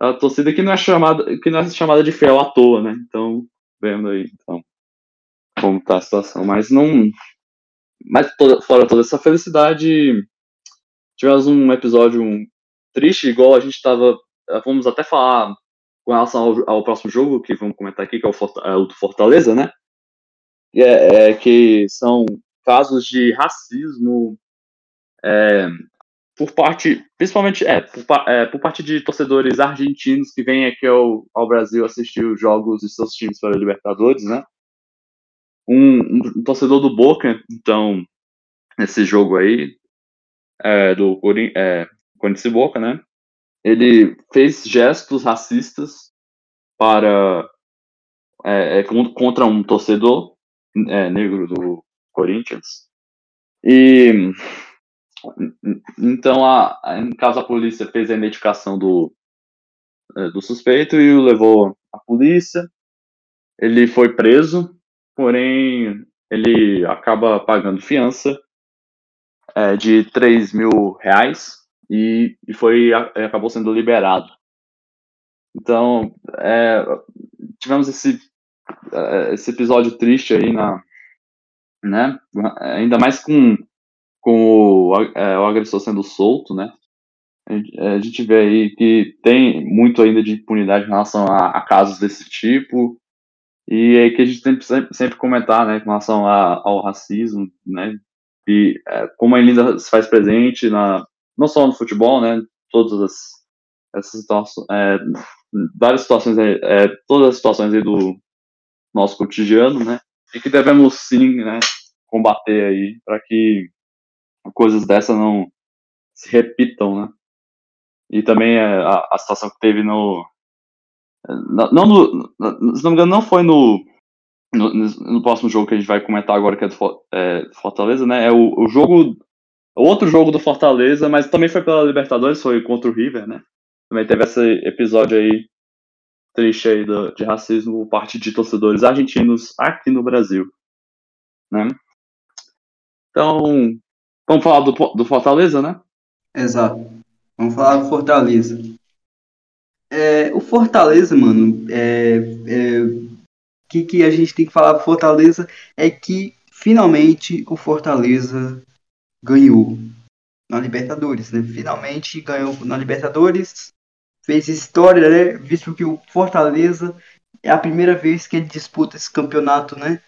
Speaker 1: a torcida que não é chamada, que não é chamada de fiel à toa, né? Então, vendo aí, então, como tá a situação. Mas não. Mas toda, fora toda essa felicidade, tivemos um episódio triste, igual a gente tava. Vamos até falar com relação ao, ao próximo jogo, que vamos comentar aqui, que é o, é do Fortaleza, né? É, é, que são casos de racismo é, por parte, principalmente, é por, é, por, parte de torcedores argentinos que vêm aqui ao, ao, Brasil assistir os jogos de seus times para Libertadores, né? Um, um, torcedor do Boca, então, nesse jogo aí, é, do é, Corinthians e Boca, né? Ele fez gestos racistas para é, é contra um torcedor é, negro do Corinthians. E então, a, em caso a polícia fez a identificação do, do suspeito e o levou à polícia. Ele foi preso, porém ele acaba pagando fiança é, de 3 mil reais e, e foi acabou sendo liberado. Então, é, tivemos esse, é, esse episódio triste aí na, né? Ainda mais com com o, é, o agressor sendo solto, né? A gente vê aí que tem muito ainda de impunidade em relação a, a casos desse tipo, e é que a gente tem sempre, sempre comentar, né, com relação a, ao racismo, né, e é, como ainda se faz presente na, não só no futebol, né, todas as, essas situações, é, várias situações, é, todas as situações aí do nosso cotidiano, né, e que devemos sim, né, combater aí para que coisas dessa não se repitam, né? E também é, a, a situação que teve no. Não, no, se não me engano, não foi no, no, no, próximo jogo que a gente vai comentar agora, que é do é, Fortaleza, né? É o, o jogo. Outro jogo do Fortaleza, mas também foi pela Libertadores, foi contra o River, né? Também teve esse episódio aí triste aí do, de racismo por parte de torcedores argentinos aqui no Brasil, né? Então, Vamos falar do, do Fortaleza, né?
Speaker 2: Exato. Vamos falar do Fortaleza. É, o Fortaleza, mano, é, é, que, que a gente tem que falar do Fortaleza é que finalmente o Fortaleza ganhou na Libertadores, né? Finalmente ganhou na Libertadores, fez história, né? Visto que o Fortaleza é a primeira vez que ele disputa esse campeonato, né?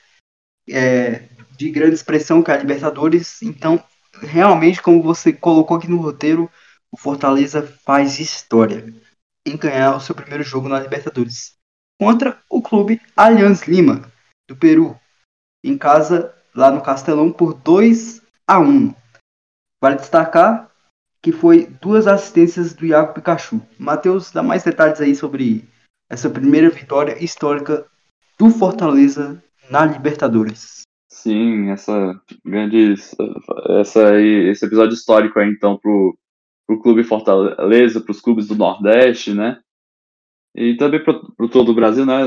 Speaker 2: É, de grande expressão que é a Libertadores, então realmente, como você colocou aqui no roteiro, o Fortaleza faz história em ganhar o seu primeiro jogo na Libertadores contra o clube Allianz Lima, do Peru, em casa lá no Castelão por 2 a 1. Vale destacar que foi duas assistências do Iago Pikachu. Matheus, dá mais detalhes aí sobre essa primeira vitória histórica do Fortaleza na Libertadores.
Speaker 1: Sim, essa grande. Essa aí, esse episódio histórico aí, então, pro, pro Clube Fortaleza, pros clubes do Nordeste, né? E também pro todo o Brasil, né?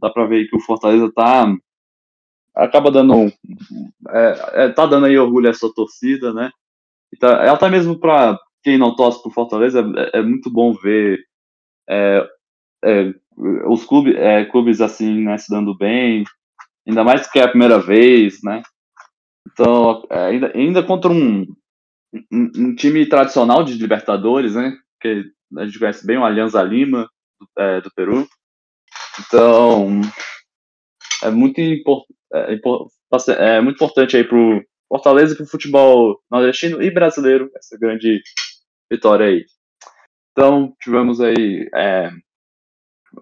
Speaker 1: Dá pra ver que o Fortaleza tá. Acaba dando. É, é, tá dando aí orgulho a essa torcida, né? E tá, até mesmo pra quem não torce pro Fortaleza, é, é muito bom ver é, é, os clubes, é, clubes assim, né, se dando bem, Ainda mais que é a primeira vez, né? Então, ainda, ainda contra um, um, time tradicional de Libertadores, né? Que a gente conhece bem o Alianza Lima, do, é, do Peru. Então, é muito, import, é, é muito importante aí pro Fortaleza e pro futebol nordestino e brasileiro, essa grande vitória aí. Então, tivemos aí. É,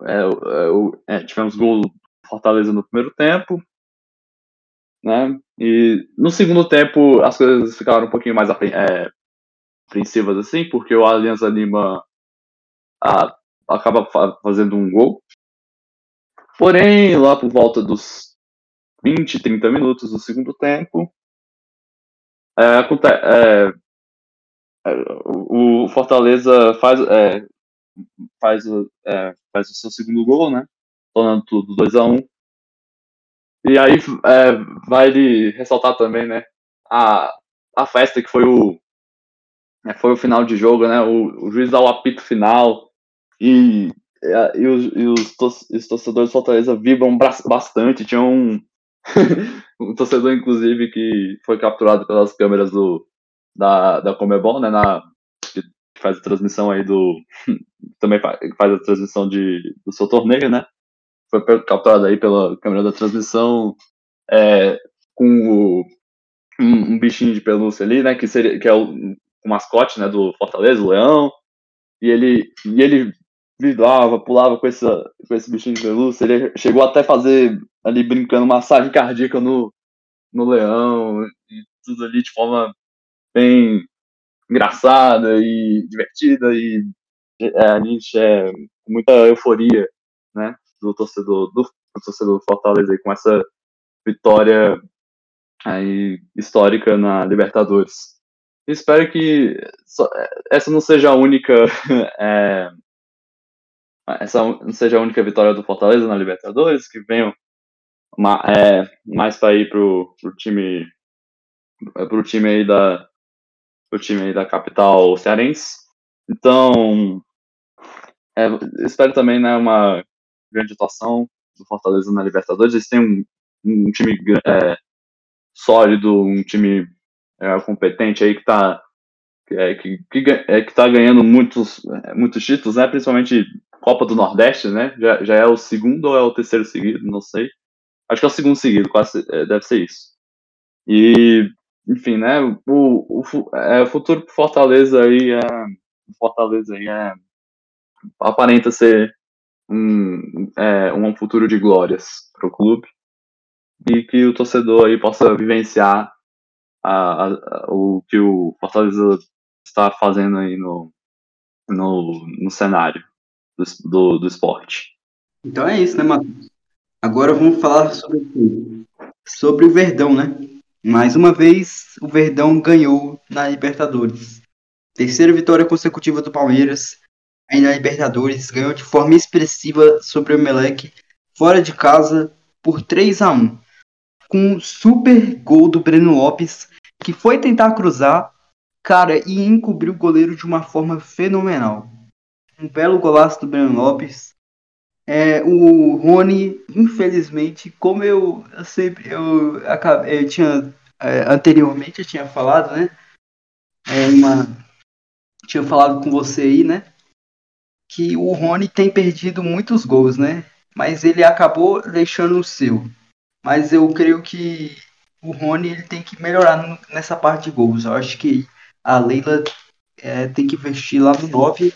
Speaker 1: é, é, tivemos gol Fortaleza no primeiro tempo, né? E no segundo tempo as coisas ficaram um pouquinho mais é, apreensivas assim, porque o Alianza Lima a, acaba fazendo um gol. Porém, lá por volta dos 20, 30 minutos do segundo tempo, é, é, é, o Fortaleza faz, é, faz, é, faz o seu segundo gol, né? tornando tudo 2 a 1 um. E aí é, vale ressaltar também, né, a, a festa que foi o é, foi o final de jogo, né, o, o juiz dá o apito final E, e, os, e os, os, torcedores do Fortaleza vibram bastante. Tinha um, um torcedor, inclusive, que foi capturado pelas câmeras do, da, da Comebol, né? Na, que faz a transmissão aí do. também faz a transmissão de, do seu torneio, né? Foi capturado aí pela câmera da transmissão é, com o, um, um, bichinho de pelúcia ali, né? Que, seria, que é o, o mascote né, do Fortaleza, o leão. E ele, e ele vibrava, pulava com, essa, com esse bichinho de pelúcia. Ele chegou até fazer ali brincando massagem cardíaca no, no leão e tudo ali de forma bem engraçada e divertida e é, a gente é muita euforia, né, do torcedor do, do torcedor do Fortaleza aí, com essa vitória aí histórica na Libertadores. Espero que essa não seja a única é, essa não seja a única vitória do Fortaleza na Libertadores, que venham uma, é, mais para ir pro, pro time pro time aí da pro time aí da capital cearense. Então, é, espero também né, uma grande atuação do Fortaleza na Libertadores. Eles têm um, um time é, sólido, um time é, competente aí que está é, que, que, é, que tá ganhando muitos, é, muitos títulos, né? Principalmente Copa do Nordeste, né? Já, já é o segundo ou é o terceiro seguido, não sei. Acho que é o segundo seguido, quase é, deve ser isso. E, enfim, né? O, o, é, o futuro Fortaleza aí é. Fortaleza aí é. Aparenta ser um, é, um futuro de glórias para o clube e que o torcedor aí possa vivenciar a, a, a, o que o Fortaleza está fazendo aí no, no, no cenário do, do, do esporte.
Speaker 2: Então é isso, né, Matheus? Agora vamos falar sobre, sobre o Verdão, né? Mais uma vez, o Verdão ganhou na Libertadores. Terceira vitória consecutiva do Palmeiras aí na Libertadores. Ganhou de forma expressiva sobre o Emelec, fora de casa, por 3 a 1 Com um super gol do Breno Lopes, que foi tentar cruzar, cara, e encobriu o goleiro de uma forma fenomenal. Um belo golaço do Breno Lopes. É, o Rony, infelizmente, como eu, eu sempre eu, eu tinha é, anteriormente eu tinha falado, né? É uma, tinha falado com você aí, né? Que o Rony tem perdido muitos gols, né? Mas ele acabou deixando o seu. Mas eu creio que o Rony ele tem que melhorar nessa parte de gols. Eu acho que a Leila é, tem que investir lá no 9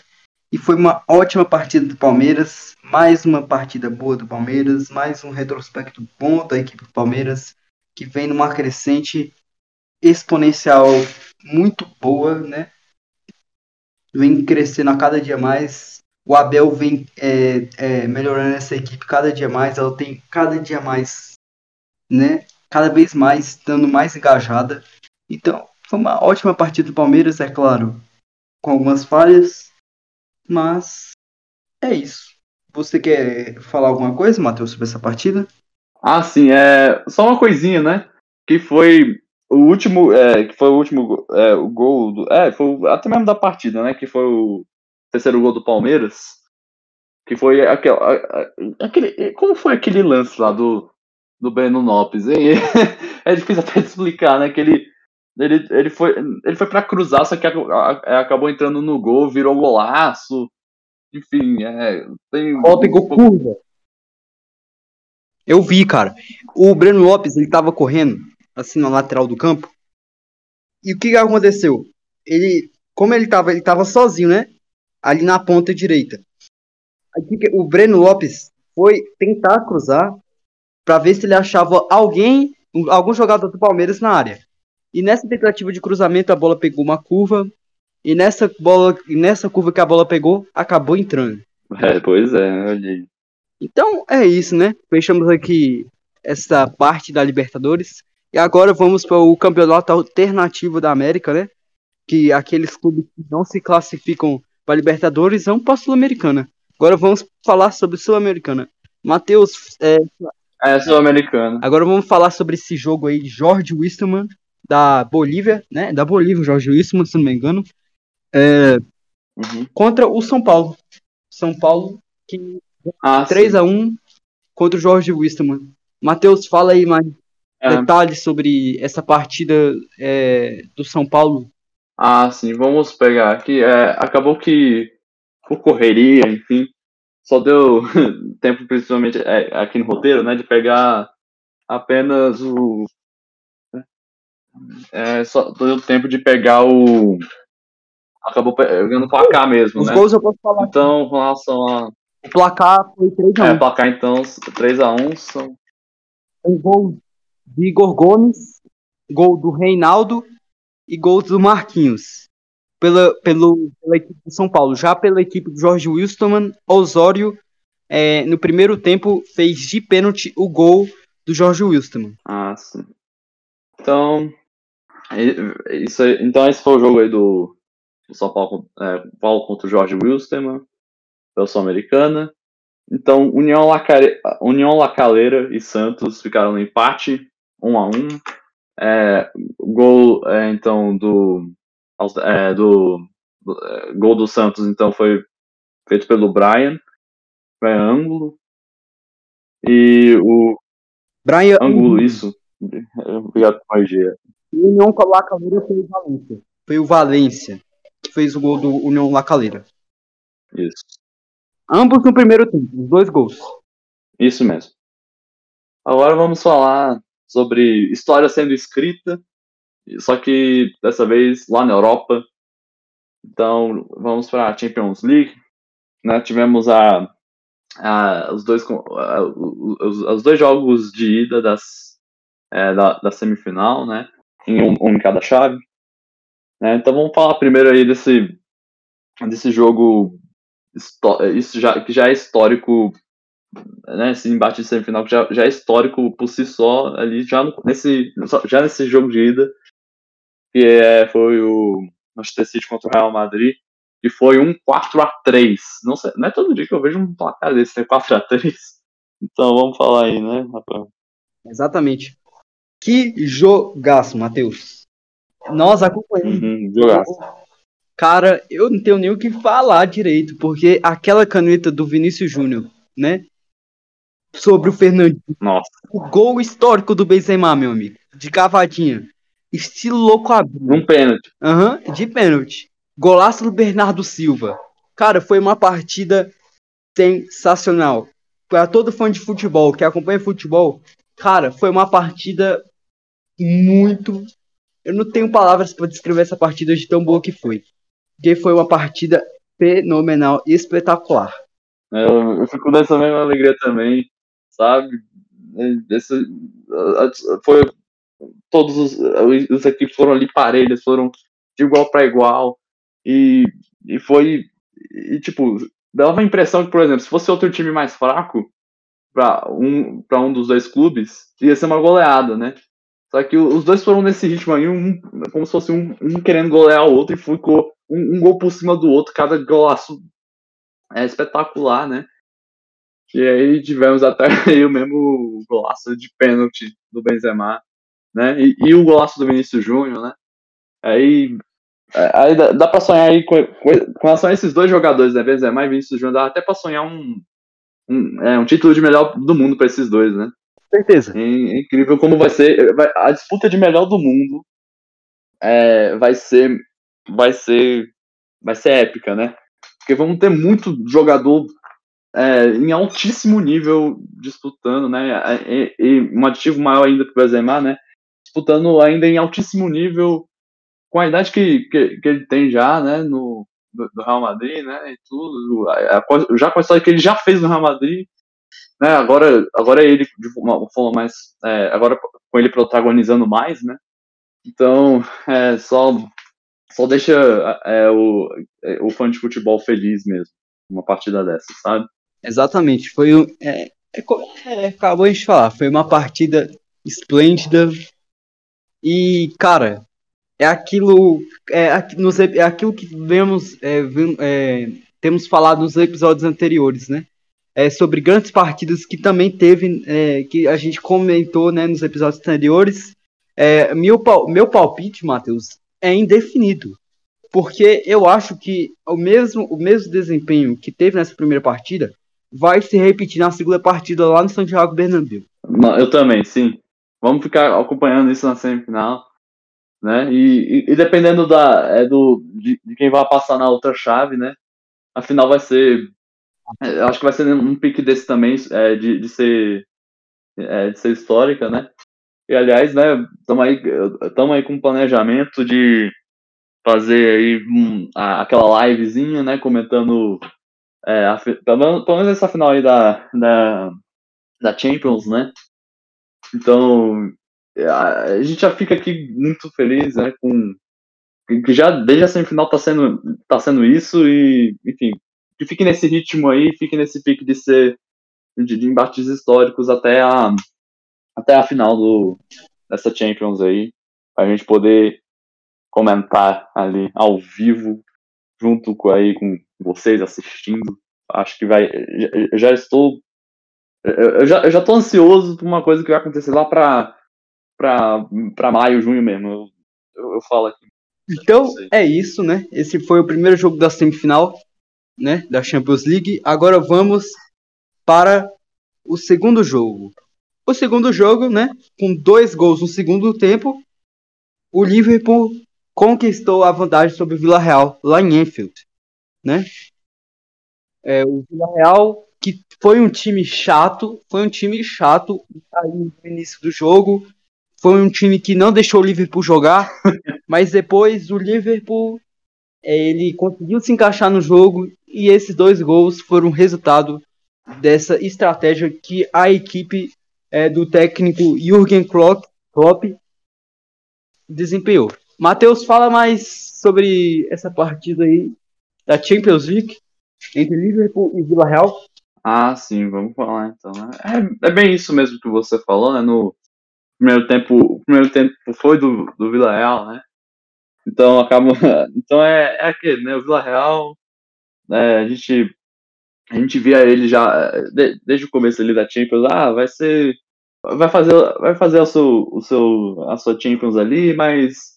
Speaker 2: e foi uma ótima partida do Palmeiras, mais uma partida boa do Palmeiras, mais um retrospecto bom da equipe do Palmeiras, que vem numa crescente exponencial muito boa, né? Vem crescendo a cada dia mais. O Abel vem é, é, melhorando essa equipe cada dia mais. Ela tem cada dia mais, né? Cada vez mais estando mais engajada. Então, foi uma ótima partida do Palmeiras, é claro, com algumas falhas, mas é isso. Você quer falar alguma coisa, Matheus, sobre essa partida?
Speaker 1: Ah, sim, é só uma coisinha, né? Que foi o último, é, que foi o último é, o gol do, é, foi até mesmo da partida, né? Que foi o terceiro gol do Palmeiras, que foi aquele, aquele como foi aquele lance lá do do Breno Lopes? é difícil até de explicar, né? Que ele ele, ele foi, ele foi para cruzar, só que acabou entrando no gol, virou golaço. Enfim, é. Tem.
Speaker 2: Ó, pegou curva. Eu vi, cara. O Breno Lopes, ele tava correndo, assim, na lateral do campo. E o que aconteceu? Ele, como ele tava, ele tava sozinho, né? Ali na ponta direita. o Breno Lopes foi tentar cruzar para ver se ele achava alguém, algum jogador do Palmeiras na área. E nessa tentativa de cruzamento a bola pegou uma curva. E nessa bola, nessa curva que a bola pegou, acabou entrando.
Speaker 1: É, pois é, olhei.
Speaker 2: Então é isso, né? Fechamos aqui essa parte da Libertadores. E agora vamos para o campeonato alternativo da América, né? Que aqueles clubes que não se classificam para Libertadores vão para a Sul-Americana. Agora vamos falar sobre Sul-Americana. Matheus. É,
Speaker 1: é Sul-Americana.
Speaker 2: Agora vamos falar sobre esse jogo aí de Jorge Wisterman da Bolívia, né? Da Bolívia, Jorge Wilson, se não me engano. É, uhum. Contra o São Paulo. São Paulo, que
Speaker 1: Ah,
Speaker 2: 3
Speaker 1: sim.
Speaker 2: a 1 contra o Jorge Wilstermann. Matheus, fala aí mais
Speaker 1: É.
Speaker 2: detalhes sobre essa partida é, do São Paulo.
Speaker 1: Ah, sim, vamos pegar aqui. É, acabou que por correria, enfim, só deu tempo, principalmente é, aqui no roteiro, né, de pegar apenas o. É, só deu tempo de pegar o. Acabou pegando o placar mesmo,
Speaker 2: Os
Speaker 1: né?
Speaker 2: gols eu posso falar.
Speaker 1: Então, com relação a.
Speaker 2: O placar foi 3 a 1
Speaker 1: É, placar, então, 3x1 são.
Speaker 2: Um gol de Igor Gomes, gol do Reinaldo e gol do Marquinhos. Pela, pelo, pela equipe do São Paulo. Já pela equipe do Jorge Wilstermann, Osório, é, no primeiro tempo, fez de pênalti o gol do Jorge Wilstermann.
Speaker 1: Ah, sim. Então, e- isso aí- então esse foi o jogo aí do, do São Paulo, é, Paulo contra o Jorge Wilstermann, pela Sul-Americana. Então, União, Lacare, União Lacaleira e Santos ficaram no empate, 1 a 1 é, Gol, é, então, do, é, do, do- é, gol do Santos, então, foi feito pelo Brian, Brian Ângulo. E o
Speaker 2: Brian
Speaker 1: Ângulo, isso. Obrigado corrigir.
Speaker 2: E o União Lacaleira foi o Valência. Foi o Valência que fez o gol do União Lacaleira.
Speaker 1: Isso.
Speaker 2: Ambos no primeiro tempo, os dois gols.
Speaker 1: Isso mesmo. Agora vamos falar sobre história sendo escrita, só que dessa vez lá na Europa. Então vamos para a Champions League. Né? Tivemos a, a- os, dois, a- os, os dois jogos de ida das, é, da, da semifinal, né? em um, um em cada chave. né? Então vamos falar primeiro aí desse, desse jogo isso já, que já é histórico né, esse embate de semifinal que já, já é histórico por si só ali já no- nesse já nesse jogo de ida que é, foi o Manchester City contra o Real Madrid que foi um 4 a 3 não sei não é todo dia que eu vejo um placar desse né, 4 a 3 então vamos falar aí né Rafael
Speaker 2: Exatamente. Que jogaço, Matheus. Nós acompanhamos.
Speaker 1: uhum, jogaço.
Speaker 2: Cara, eu não tenho nem o que falar direito, porque aquela caneta do Vinícius Júnior, né? Sobre o Fernandinho.
Speaker 1: nossa
Speaker 2: O gol histórico do Benzema, meu amigo. De cavadinha. Estilo louco abriu.
Speaker 1: num pênalti
Speaker 2: Aham, de pênalti. Golaço do Bernardo Silva. Cara, foi uma partida sensacional. Para todo fã de futebol que acompanha futebol, cara, foi uma partida muito. Eu não tenho palavras para descrever essa partida de tão boa que foi. Porque foi uma partida fenomenal, espetacular.
Speaker 1: eu, eu fico nessa mesma alegria também sabe Esse, foi todos os, os equipes foram ali parelhas, foram de igual para igual. E, e foi. E, tipo, dava a impressão que, por exemplo, se fosse outro time mais fraco para um, pra um dos dois clubes, ia ser uma goleada, né? Só que os dois foram nesse ritmo aí, um, como se fosse um, um querendo golear o outro, e ficou um, um, gol por cima do outro, cada golaço é espetacular, né? E aí tivemos até aí o mesmo golaço de pênalti do Benzema, né? E, e o golaço do Vinícius Júnior, né? Aí, aí dá, dá pra sonhar aí com, com, com relação a esses dois jogadores, né? Benzema e Vinícius Júnior, dá até pra sonhar um, um, é, um título de melhor do mundo para esses dois, né?
Speaker 2: Certeza.
Speaker 1: É, é incrível como vai ser. Vai, a disputa de melhor do mundo é, vai ser. Vai ser. Vai ser épica, né? Porque vamos ter muito jogador é, em altíssimo nível disputando, né? E, e um aditivo maior ainda para o Benzema, né? Disputando ainda em altíssimo nível com a idade que, que, que ele tem já, né? No, do, Real Madrid, né? E tudo. Já com a história que ele já fez no Real Madrid. Né, agora, agora é ele de uma forma mais. É, agora com ele protagonizando mais, né? Então, é, só, só deixa é, o, o fã de futebol feliz mesmo, uma partida dessa, sabe?
Speaker 2: Exatamente, foi um. É, é, acabou de falar, foi uma partida esplêndida. E, cara, é aquilo. É, é aquilo que vemos, é, é, temos falado nos episódios anteriores, né? É, sobre grandes partidas que também teve, é, que a gente comentou né, nos episódios anteriores. É, meu, meu palpite, Matheus, é indefinido. porque eu acho que o mesmo, o mesmo desempenho que teve nessa primeira partida vai se repetir na segunda partida lá no Santiago Bernabéu.
Speaker 1: Eu também, sim. Vamos ficar acompanhando isso na semifinal, né? E, e, dependendo da, é do, de, de, quem vai passar na outra chave, né? A final vai ser, é, acho que vai ser um pique desse também, é, de, de ser, é, de ser histórica, né? E aliás, né? Estamos aí, estamos aí com um planejamento de fazer aí a, aquela livezinha, né? Comentando é, a, pelo menos essa final aí da, da, da Champions, né? Então, a gente já fica aqui muito feliz, né, com que já desde a semifinal tá sendo tá sendo isso e, enfim, que fique nesse ritmo aí, fique nesse pique de ser de, de embates históricos até a até a final do dessa Champions aí, a gente poder comentar ali ao vivo junto com aí com vocês assistindo. Acho que vai eu já estou eu já, eu já tô ansioso por uma coisa que vai acontecer lá pra, pra, pra maio, junho mesmo. Eu, eu, eu falo aqui.
Speaker 2: Então, é isso, né? Esse foi o primeiro jogo da semifinal, né? Da Champions League. Agora vamos para o segundo jogo. O segundo jogo, né? Com dois gols no segundo tempo, o Liverpool conquistou a vantagem sobre o Vila Real lá em Enfield, né? É, o Vila Real que foi um time chato, foi um time chato aí no início do jogo, foi um time que não deixou o Liverpool jogar, mas depois o Liverpool é, ele conseguiu se encaixar no jogo e esses dois gols foram resultado dessa estratégia que a equipe é, do técnico Jürgen Klopp, Klopp desempenhou. Matheus, fala mais sobre essa partida aí da Champions League entre Liverpool e Vila Real.
Speaker 1: Ah, sim, vamos falar então. Né? É, é bem isso mesmo que você falou, né? No primeiro tempo, o primeiro tempo foi do, do Vila Real, né? Então acaba, então é, é aquele, né? O Vila Real, né, a gente a gente via ele já de, desde o começo ali da Champions, ah, vai ser vai fazer vai fazer o seu, o seu a sua Champions ali, mas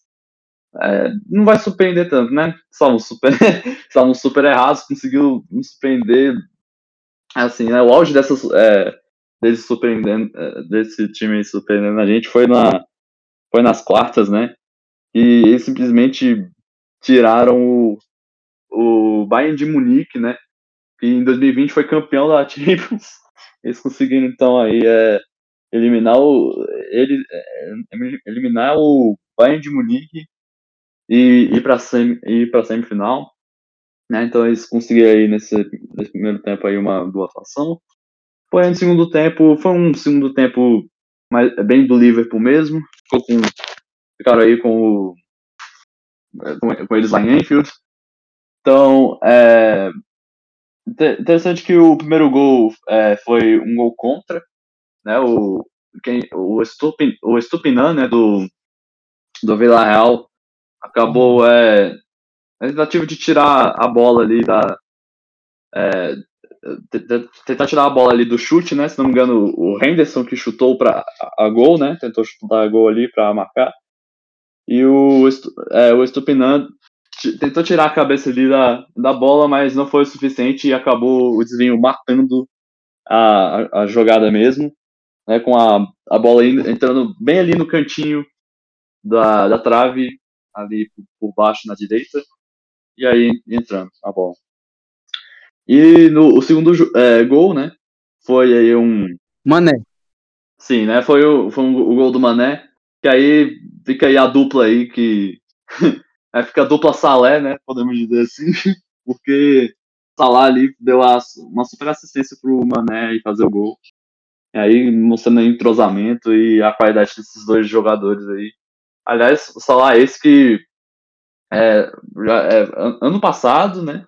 Speaker 1: é, não vai surpreender tanto, né? Estavam super, estavam super errados, conseguiu nos surpreender assim, né, o auge dessas, é, desse, surpreendendo, é, desse time surpreendendo a gente foi, na, foi nas quartas, né? E eles simplesmente tiraram o, o Bayern de Munique, né? Que em 2020 foi campeão da Champions. Eles conseguiram então aí é, eliminar o ele, é, eliminar o Bayern de Munique e ir para ir para semifinal. Né? Então eles conseguiram aí nesse, nesse primeiro tempo aí uma boa atuação. Porém, no segundo tempo, foi um segundo tempo mais, bem do Liverpool mesmo. Ficou com, ficaram aí com, o, com, com eles lá em Enfield. Então, é interessante que o primeiro gol é, foi um gol contra, né? O, quem, o, Stupin, o Estupinan, né, do, do Vila Real, acabou é, a tentativa de tirar a bola ali da. É, tentar tirar a bola ali do chute, né? Se não me engano, o Henderson que chutou para a gol, né? Tentou chutar a gol ali para marcar. E o, é, o Estupinan tentou tirar a cabeça ali da, da bola, mas não foi o suficiente e acabou o desvio matando a, a, jogada mesmo, né? Com a, a bola entrando bem ali no cantinho da, da trave, ali por, baixo na direita e aí entrando a bola. E no o segundo é, gol, né? Foi aí um.
Speaker 2: Mané.
Speaker 1: Sim, né? Foi o, foi um, o gol do Mané. Que aí fica aí a dupla aí que. aí fica a dupla Salé, né? Podemos dizer assim. Porque Salah ali deu a, uma super assistência pro Mané e fazer o gol. E aí mostrando o entrosamento e a qualidade desses dois jogadores aí. Aliás, o Salah é esse que é, já, é, ano passado, né?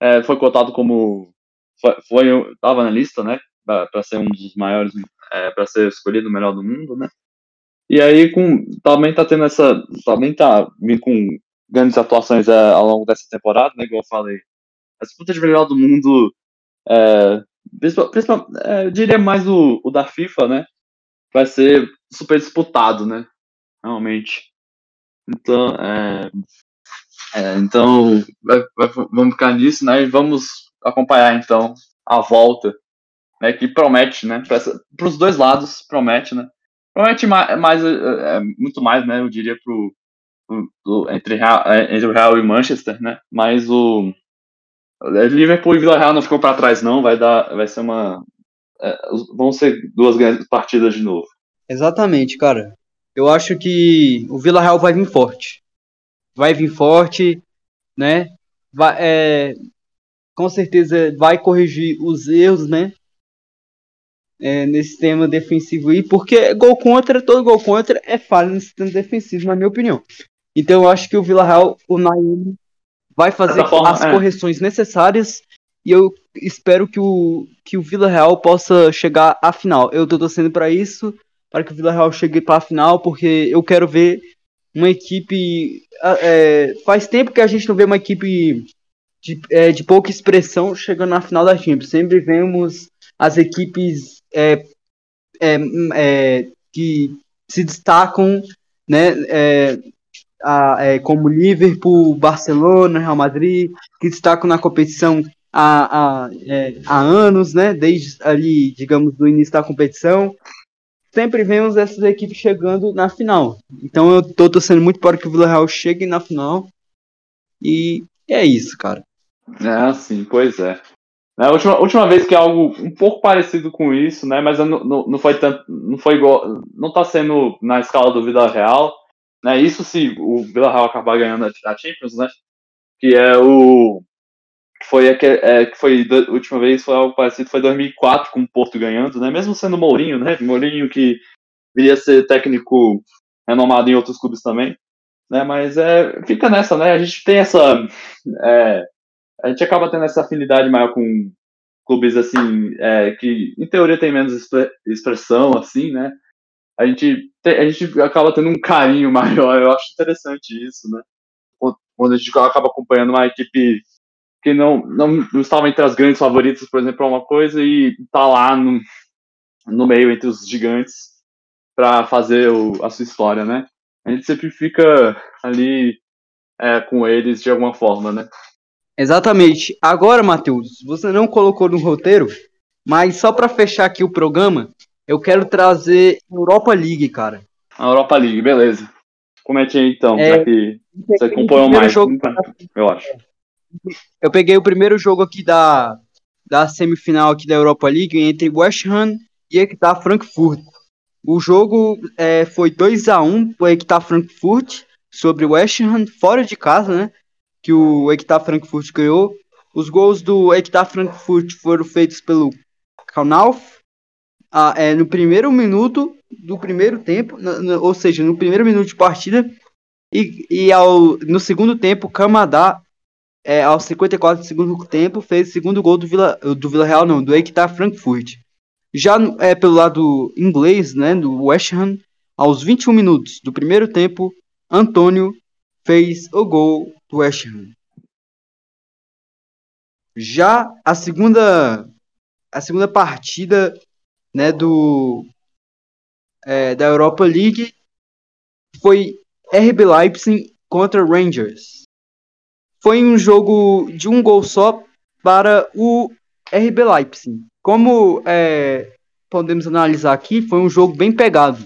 Speaker 1: É, foi cotado como foi, foi tava na lista, né? Para ser um dos maiores, é, para ser escolhido o melhor do mundo, né? E aí com também tá tendo essa, também tá com grandes atuações é, ao longo dessa temporada, né? Igual eu falei, a disputa de melhor do mundo, eu diria mais o, o da FIFA, né? Vai ser super disputado, né? Realmente. Então, é, É, então, vai, vai, vamos ficar nisso, né? E vamos acompanhar, então, a volta, né? Que promete, né? Para os dois lados, promete, né? Promete mais, mais é, muito mais, né? Eu diria, pro, pro, pro entre, entre o Real e Manchester, né? Mas o Liverpool e Vila Real não ficou para trás, não. Vai, dar, vai ser uma. É, vão ser duas grandes partidas de novo.
Speaker 2: Exatamente, cara. Eu acho que o Vila Real vai vir forte. Vai vir forte, né? Vai, é, com certeza vai corrigir os erros, né? É, nesse tema defensivo aí, porque gol contra, todo gol contra é falha nesse sistema defensivo, na minha opinião. Então eu acho que o Vila Real, o Naim, vai fazer forma, as é. correções necessárias e eu espero que o, que o Vila Real possa chegar à final. Eu tô torcendo para isso para que o Vila Real chegue para a final, porque eu quero ver uma equipe. É, faz tempo que a gente não vê uma equipe de, é, de pouca expressão chegando na final da Champions. Sempre vemos as equipes é, é, é que se destacam, né? É, a, como Liverpool, Barcelona, Real Madrid, que destacam na competição há, há, há anos, né? Desde ali, digamos, do início da competição sempre vemos essas equipes chegando na final. Então eu tô torcendo muito para que o Villarreal chegue na final. E é isso, cara.
Speaker 1: É, sim, pois é. A última, última vez que é algo um pouco parecido com isso, né? Mas não, não, não foi tanto. Não foi igual. Não tá sendo na escala do Vila Real. Né? Isso se o Vila Real acabar ganhando a Champions, né? Que é o foi a que, é, que foi a última vez foi algo parecido, foi 2004 com o Porto ganhando, né? Mesmo sendo Mourinho, né? Mourinho que viria ser técnico renomado em outros clubes também, né? Mas é, fica nessa, né? A gente tem essa, é, a gente acaba tendo essa afinidade maior com clubes assim é, que em teoria tem menos expressão, assim, né? A gente, tem, a gente acaba tendo um carinho maior. Eu acho interessante isso, né? Quando a gente acaba acompanhando uma equipe que não, não, não estava entre as grandes favoritas, por exemplo, é uma coisa, e tá lá no, no meio entre os gigantes para fazer o, a sua história, né? A gente sempre fica ali é, com eles de alguma forma, né?
Speaker 2: Exatamente. Agora, Matheus, você não colocou no roteiro, mas só para fechar aqui o programa, eu quero trazer Europa League, cara.
Speaker 1: A Europa League, beleza. Comente aí então, é, já que você acompanhou mais, jogo... eu acho.
Speaker 2: Eu peguei o primeiro jogo aqui da, da semifinal aqui da Europa League entre West Ham e Equitar Frankfurt. O jogo é, foi 2 a 1 para o Equitar Frankfurt sobre West Ham fora de casa, né? Que o Equitar Frankfurt ganhou. Os gols do Equitar Frankfurt foram feitos pelo Knauf ah, é, no primeiro minuto do primeiro tempo, ou seja, no primeiro minuto de partida, e, e ao, no segundo tempo, Kamada é, aos 54 do segundo tempo, fez o segundo gol do Vila, do Vila Real, não, do Equitar Frankfurt. Já é, pelo lado inglês, né, do West Ham, aos 21 minutos do primeiro tempo, Antônio fez o gol do West Ham. Já a segunda a segunda partida né, do é, da Europa League foi RB Leipzig contra Rangers foi um jogo de um gol só para o RB Leipzig. Como é, podemos analisar aqui, foi um jogo bem pegado,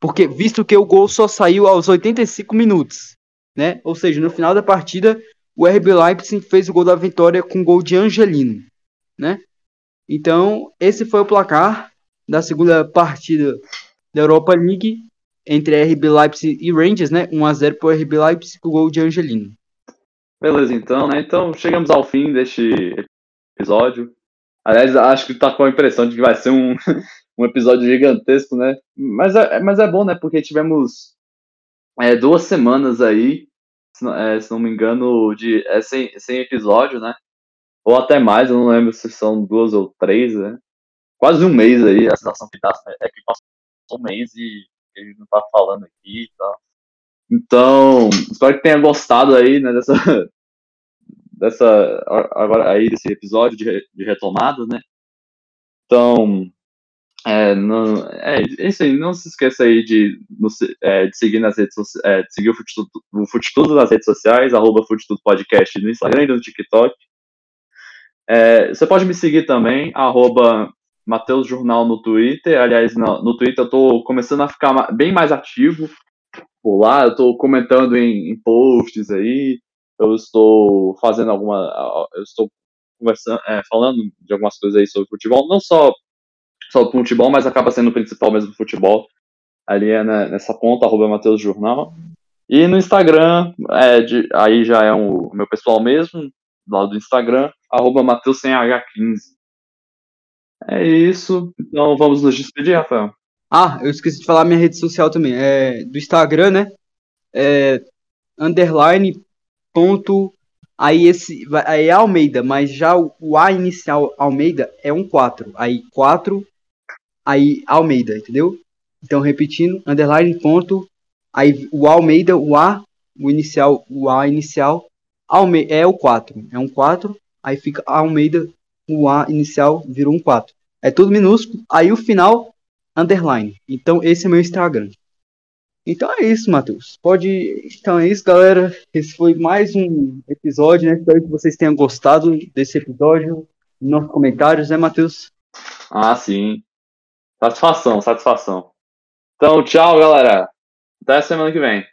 Speaker 2: porque visto que o gol só saiu aos 85 minutos, né? Ou seja, no final da partida, o RB Leipzig fez o gol da vitória com gol de Angelino, né? Então, esse foi o placar da segunda partida da Europa League entre RB Leipzig e Rangers, né? 1 a 0 para o RB Leipzig com o gol de Angelino.
Speaker 1: Beleza, então, né? Então chegamos ao fim deste episódio. Aliás, acho que tá com a impressão de que vai ser um, um episódio gigantesco, né? Mas é, mas é bom, né? Porque tivemos é, duas semanas aí, se não, é, se não me engano, de é, sem, sem episódio, né? Ou até mais, eu não lembro se são duas ou três, né? Quase um mês aí, a situação que dá é que passou um mês e ele não tá falando aqui e tal. Então, espero que tenha gostado aí, né, dessa, dessa agora aí desse episódio de, de retomada, né? Então, É, não, é, isso aí, não se esqueça aí de, é, de seguir nas redes é, seguir o Futetudo, o nas redes sociais, arroba Futetudo Podcast no Instagram e no TikTok. É, você pode me seguir também, arroba Mateus Jornal no Twitter. Aliás, no, no Twitter eu tô começando a ficar bem mais ativo por lá, eu tô comentando em, em posts aí, eu estou fazendo alguma. Eu estou conversando, é, falando de algumas coisas aí sobre futebol, não só só futebol, mas acaba sendo o principal mesmo do futebol. Ali é né, nessa ponta, arroba Mateus Jornal. E no Instagram, é de, aí já é o meu pessoal mesmo, lá do Instagram, arroba Mateus sem H15. É isso. Então vamos nos despedir, Rafael.
Speaker 2: Ah, eu esqueci de falar minha rede social também. É do Instagram, né? É underline ponto aí esse aí é Almeida, mas já o, o A inicial Almeida é um 4. Aí 4 aí Almeida, entendeu? Então, repetindo, underline, ponto, aí o Almeida, o A, o inicial, o A inicial, Almeida, é o 4, é um 4, aí fica Almeida, o A inicial virou um 4. É tudo minúsculo, aí o final, underline. Então, esse é meu Instagram. Então é isso, Matheus. Pode. Então é isso, galera. Esse foi mais um episódio, né? Espero que vocês tenham gostado desse episódio. Nos comentários, né, Matheus?
Speaker 1: Ah, sim. Satisfação, satisfação. Então, tchau, galera. Até semana que vem.